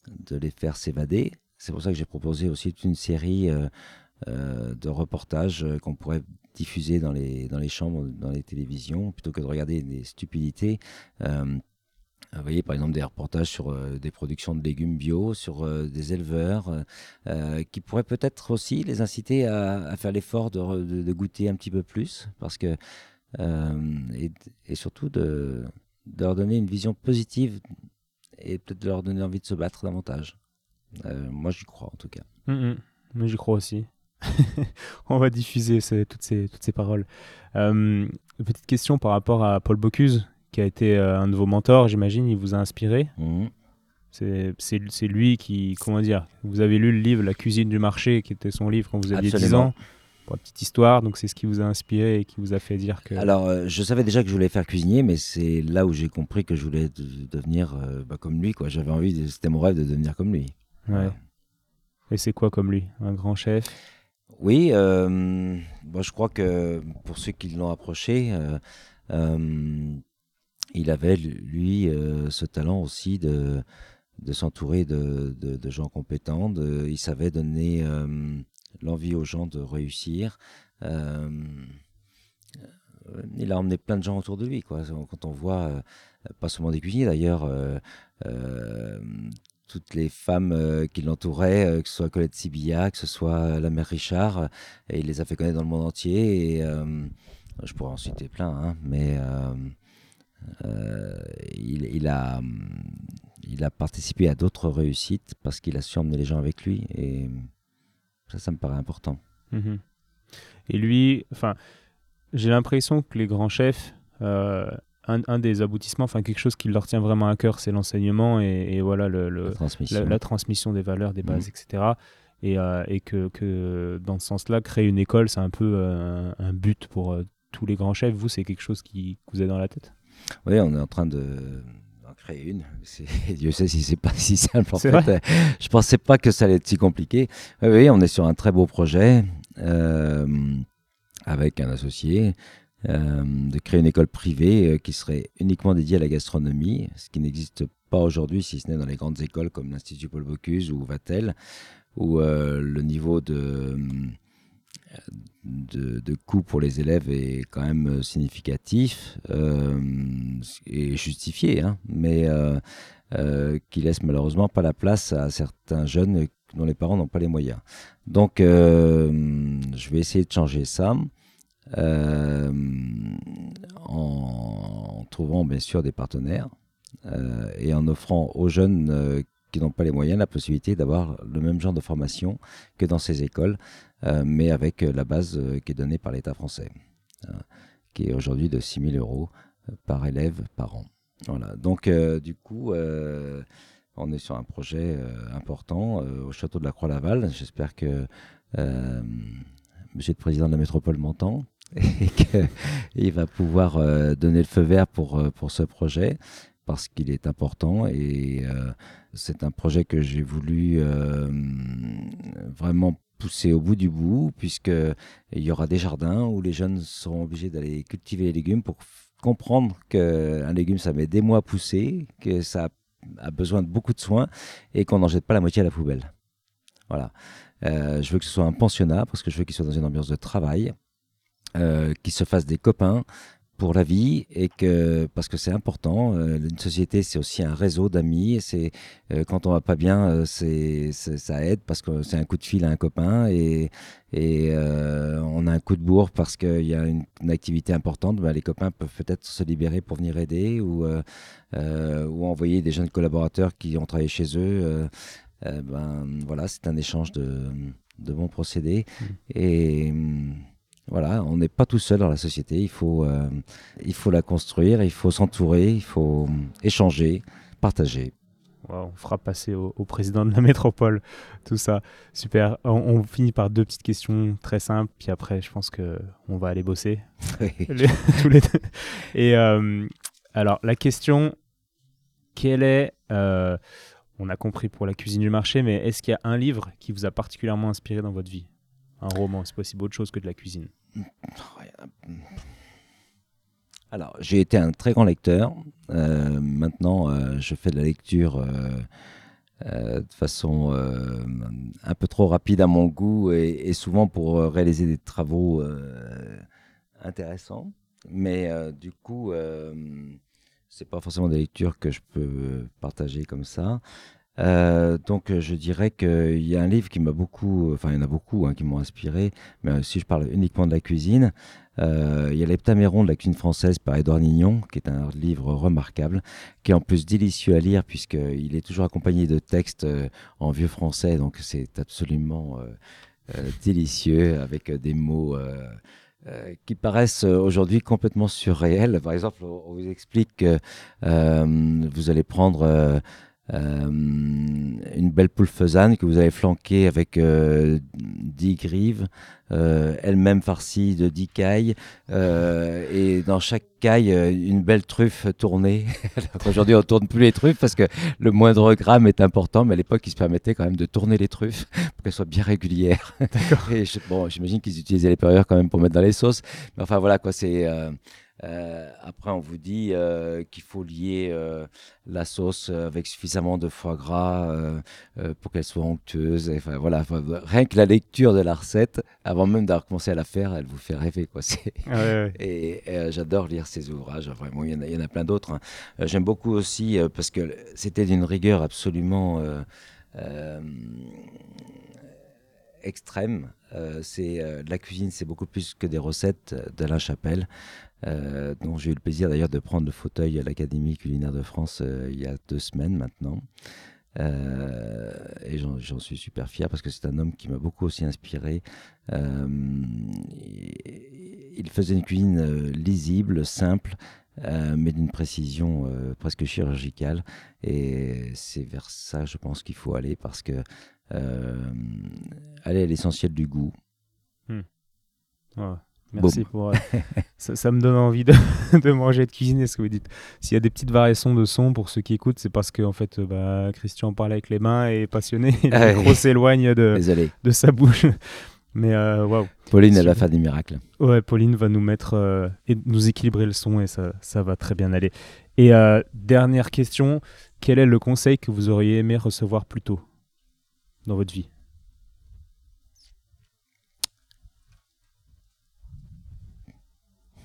de les faire s'évader. C'est pour ça que j'ai proposé aussi une série euh, euh, de reportages qu'on pourrait diffuser dans les, dans les chambres, dans les télévisions, plutôt que de regarder des stupidités. Vous voyez par exemple des reportages sur euh, des productions de légumes bio, sur euh, des éleveurs, euh, qui pourraient peut-être aussi les inciter à, faire l'effort de, goûter un petit peu plus, parce que et, surtout de, leur donner une vision positive et peut-être de leur donner envie de se battre davantage. moi, j'y crois en tout cas. Mmh, mmh. Moi, j'y crois aussi. On va diffuser toutes, ces, toutes ces paroles. petite question par rapport à Paul Bocuse, qui a été euh, un de vos mentors, j'imagine, il vous a inspiré. Mhm. C'est lui qui, comment dire, vous avez lu le livre La cuisine du marché, qui était son livre quand vous aviez 10 ans. Pour la petite histoire, donc c'est ce qui vous a inspiré et qui vous a fait dire que. Alors, euh, je savais déjà que je voulais faire cuisinier, mais c'est là où j'ai compris que je voulais devenir euh, bah, comme lui, quoi. J'avais envie, c'était mon rêve de devenir comme lui. Ouais. Et c'est quoi comme lui? Un grand chef? Oui, moi je crois que pour ceux qui l'ont approché, il avait, lui, euh, ce talent aussi de, de s'entourer de, de, gens compétents. il savait donner euh, l'envie aux gens de réussir. Euh, il a emmené plein de gens autour de lui. Quand on voit, pas seulement des cuisiniers d'ailleurs, toutes les femmes qui l'entouraient, que ce soit Colette Sibilla, que ce soit la mère Richard, et il les a fait connaître dans le monde entier. Et, je pourrais en citer plein, hein, mais euh, il, a, il a participé à d'autres réussites parce qu'il a su emmener les gens avec lui et ça, ça me paraît important. Mhm. Et lui, enfin, j'ai l'impression que les grands chefs, euh, un, des aboutissements, enfin quelque chose qui leur tient vraiment à cœur, c'est l'enseignement et, voilà le, la, transmission. des valeurs, des bases, mhm. etc. Et, euh, et que, que, dans ce sens-là, créer une école, c'est un peu un, but pour tous les grands chefs. Vous, c'est quelque chose qui vous est dans la tête? Oui, on est en train de créer une. Dieu sait si c'est pas si simple. En fait, je pensais pas que ça allait être si compliqué. Oui, on est sur un très beau projet euh, avec un associé. Euh, de créer une école privée euh, qui serait uniquement dédiée à la gastronomie, ce qui n'existe pas aujourd'hui, si ce n'est dans les grandes écoles comme l'Institut Paul Bocuse ou Vatel, où le niveau de de, de coût pour les élèves est quand même significatif euh, et justifié, hein, mais euh, euh, qui laisse malheureusement pas la place à certains jeunes dont les parents n'ont pas les moyens. Donc, euh, je vais essayer de changer ça. Euh, en trouvant bien sûr des partenaires euh, et en offrant aux jeunes euh, qui n'ont pas les moyens la possibilité d'avoir le même genre de formation que dans ces écoles, euh, mais avec la base euh, qui est donnée par l'État français, euh, qui est aujourd'hui de 6 000 euros euh, par élève par an. Voilà. Donc, euh, du coup, euh, on est sur un projet euh, important euh, au château de la Croix-Laval. J'espère que euh, Monsieur le Président de la métropole m'entend et qu'il va pouvoir euh, donner le feu vert pour, euh, pour ce projet parce qu'il est important et euh, c'est un projet que j'ai voulu euh, vraiment pousser au bout du bout puisque il y aura des jardins où les jeunes seront obligés d'aller cultiver les légumes pour comprendre qu'un légume ça met des mois à pousser, que ça a besoin de beaucoup de soins et qu'on n'en jette pas la moitié à la poubelle. Voilà. Euh, je veux que ce soit un pensionnat parce que je veux qu'il soit dans une ambiance de travail, euh, qu'il se fasse des copains pour la vie et que parce que c'est important. Euh, une société, c'est aussi un réseau d'amis. C'est euh, quand on va pas bien, euh, c'est ça aide parce que c'est un coup de fil à un copain et et euh, on a un coup de bourre parce qu'il y a une, une activité importante. Ben, les copains peuvent peut-être se libérer pour venir aider ou euh, ou envoyer des jeunes collaborateurs qui ont travaillé chez eux. euh, ben voilà, c'est un échange de de bons procédés et hum, voilà, on n'est pas tout seul dans la société. Il faut, euh, il faut la construire, il faut s'entourer, il faut hum, échanger, partager. Wow, on fera passer au, au président de la métropole tout ça. Super. On, on finit par deux petites questions très simples, puis après, je pense que on va aller bosser les- tous les deux. Et euh, alors, la question, quelle est, euh, on a compris pour la cuisine du marché, mais est-ce qu'il y a un livre qui vous a particulièrement inspiré dans votre vie? Un roman, c'est possible autre chose que de la cuisine. Alors, j'ai été un très grand lecteur. Euh, maintenant, euh, je fais de la lecture euh, de façon un peu trop rapide à mon goût et, et souvent pour réaliser des travaux intéressants. Mais du coup, c'est pas forcément des lectures que je peux partager comme ça. Euh, donc, euh, je dirais qu'il y a un livre qui m'a beaucoup, enfin, il y en a beaucoup hein, qui m'ont inspiré, mais euh, si je parle uniquement de la cuisine, euh, il y a l'Heptaméron de la cuisine française par Édouard Nignon, qui est un livre remarquable, qui est en plus délicieux à lire puisqu'il est toujours accompagné de textes euh, en vieux français, donc c'est absolument euh, euh, délicieux avec euh, des mots euh, euh, qui paraissent euh, aujourd'hui complètement surréels. Par exemple, on vous explique que euh, vous allez prendre euh, euh, une belle poule faisane que vous avez flanquée avec euh, 10 grives, euh, elle-même farcie de 10 cailles, euh, et dans chaque caille, euh, une belle truffe tournée. Alors qu'aujourd'hui, on tourne plus les truffes parce que le moindre gramme est important, mais à l'époque, ils se permettaient quand même de tourner les truffes pour qu'elles soient bien régulières. Je- bon, j'imagine qu'ils utilisaient les périeurs quand même pour mettre dans les sauces. Mais enfin, voilà, quoi, c'est. Euh, après, on vous dit euh, qu'il faut lier euh, la sauce avec suffisamment de foie gras pour qu'elle soit onctueuse. Et, enfin, voilà, enfin, rien que la lecture de la recette, avant même d'avoir commencé à la faire, elle vous fait rêver. Quoi. C'est- Ouais, ouais. et, et, j'adore lire ces ouvrages. Vraiment, il y en a, il y en a plein d'autres. hein. J'aime beaucoup aussi parce que c'était d'une rigueur absolument extrême. Euh, c'est euh, la cuisine, c'est beaucoup plus que des recettes d'Alain Chapelle, euh, dont j'ai eu le plaisir d'ailleurs de prendre le fauteuil à l'Académie culinaire de France euh, il y a deux semaines maintenant. Euh, et j'en suis super fier parce que c'est un homme qui m'a beaucoup aussi inspiré. Euh, il faisait une cuisine lisible, simple, mais d'une précision presque chirurgicale. Et c'est vers ça, je pense, qu'il faut aller parce que aller à l'essentiel du goût. Ouais. Merci pour. euh, ça, ça me donne envie de, de manger, de cuisiner ce que vous dites. S'il y a des petites variations de son pour ceux qui écoutent, c'est parce que en fait, euh, bah, Christian parle avec les mains et est passionné. Et le oui. micro s'éloigne de, sa bouche. Mais euh, waouh. Pauline, elle va faire des miracles. Ouais, Pauline va nous mettre euh, et nous équilibrer le son et ça, ça va très bien aller. Et euh, dernière question, quel est le conseil que vous auriez aimé recevoir plus tôt dans votre vie?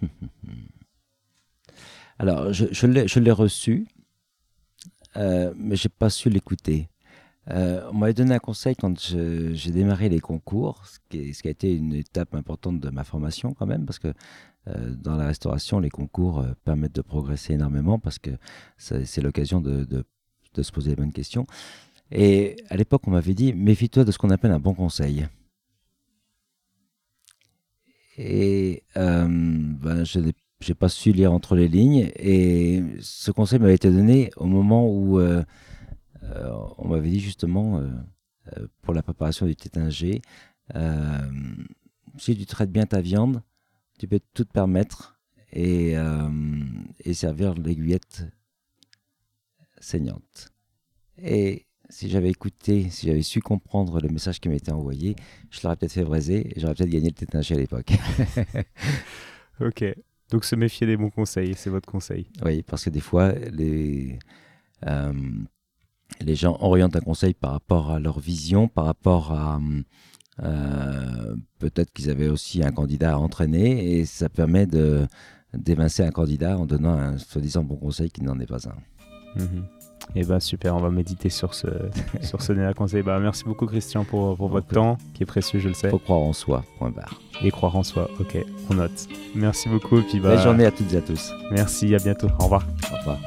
Alors, je, je l'ai reçu, euh, mais j'ai pas su l'écouter. Euh, on m'avait donné un conseil quand j'ai démarré les concours, ce qui, a été une étape importante de ma formation quand même, parce que euh, dans la restauration, les concours permettent de progresser énormément, parce que c'est l'occasion de, se poser les bonnes questions. Et à l'époque, on m'avait dit, méfie-toi de ce qu'on appelle un bon conseil. Et ben, je n'ai j'ai pas su lire entre les lignes. Et ce conseil m'avait été donné au moment où euh, euh, on m'avait dit justement euh, pour la préparation du tétinger si tu traites bien ta viande tu peux tout te permettre et, et servir l'aiguillette saignante. Et si j'avais écouté, si j'avais su comprendre le message qui m'était envoyé, je l'aurais peut-être fait braiser et j'aurais peut-être gagné le tétinger à l'époque. ok. Donc se méfier des bons conseils, c'est votre conseil. Oui, parce que des fois, les, euh, les gens orientent un conseil par rapport à leur vision, par rapport à... Euh, peut-être qu'ils avaient aussi un candidat à entraîner et ça permet de d'évincer un candidat en donnant un soi-disant bon conseil qui n'en est pas un. Mhm. Et eh ben super, on va méditer sur ce, sur ce dernier conseil. Bah, merci beaucoup Christian pour, pour votre temps qui est précieux, je le sais. Faut croire en soi, point barre. Et croire en soi, ok, on note. Merci beaucoup. Puis bah, Belle journée à toutes et à tous. Merci, à bientôt. Au revoir. Au revoir.